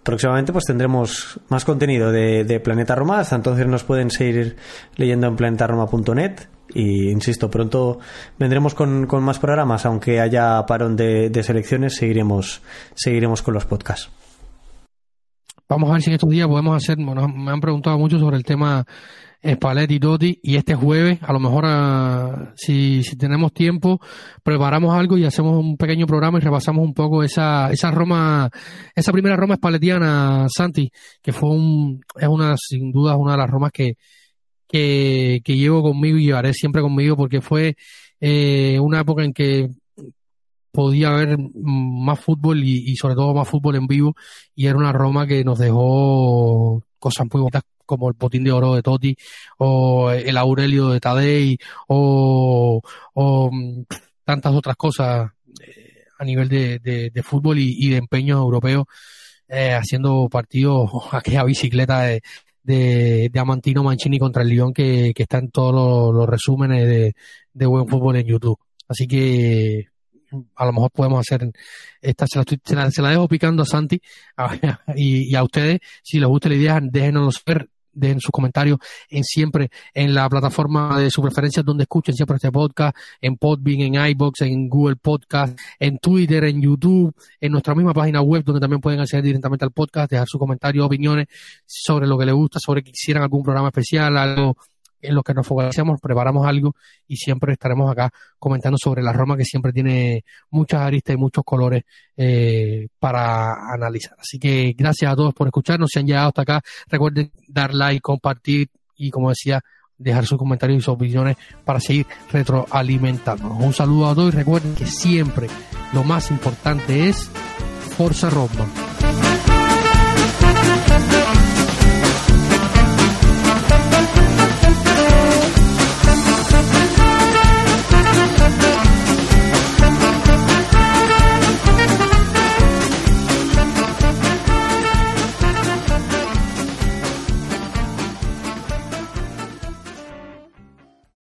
próximamente pues tendremos más contenido de, Planeta Roma, hasta entonces nos pueden seguir leyendo en planetaroma.net y insisto, pronto vendremos con, más programas, aunque haya parón de, selecciones, seguiremos, seguiremos con los podcasts. Vamos a ver si en estos días podemos hacer, bueno, me han preguntado mucho sobre el tema Spalletti, Dotti, y este jueves, a lo mejor, ah, si, si tenemos tiempo, preparamos algo y hacemos un pequeño programa y repasamos un poco esa, esa Roma, esa primera Roma espaletiana, Santi, que fue un, es una, sin duda, una de las Romas que, que, que llevo conmigo y llevaré siempre conmigo porque fue eh, una época en que podía haber más fútbol y, y, sobre todo más fútbol en vivo y era una Roma que nos dejó cosas muy bonitas como el botín de oro de Totti o el Aurelio de Tadei o, mm, tantas otras cosas eh, a nivel de, de, fútbol y, de empeño europeo eh, haciendo partidos, aquella bicicleta de, de, de, Amantino Mancini contra el Lyon que, que está en todos los, resúmenes de, de, buen fútbol en YouTube. Así que a lo mejor podemos hacer esta, se la, se la, dejo picando a Santi y, a ustedes, si les gusta la idea, déjenos saber den sus comentarios en siempre en la plataforma de su preferencia donde escuchen siempre este podcast, en Podbean, en iBox, en Google Podcast, en Twitter, en YouTube, en nuestra misma página web donde también pueden acceder directamente al podcast, dejar sus comentarios, opiniones sobre lo que les gusta, sobre que quisieran algún programa especial, algo en lo que nos focalizamos, preparamos algo y siempre estaremos acá comentando sobre la Roma que siempre tiene muchas aristas y muchos colores eh, para analizar. Así que gracias a todos por escucharnos, si han llegado hasta acá, recuerden dar like, compartir y como decía, dejar sus comentarios y sus opiniones para seguir retroalimentándonos. Un saludo a todos y recuerden que siempre lo más importante es Forza Roma.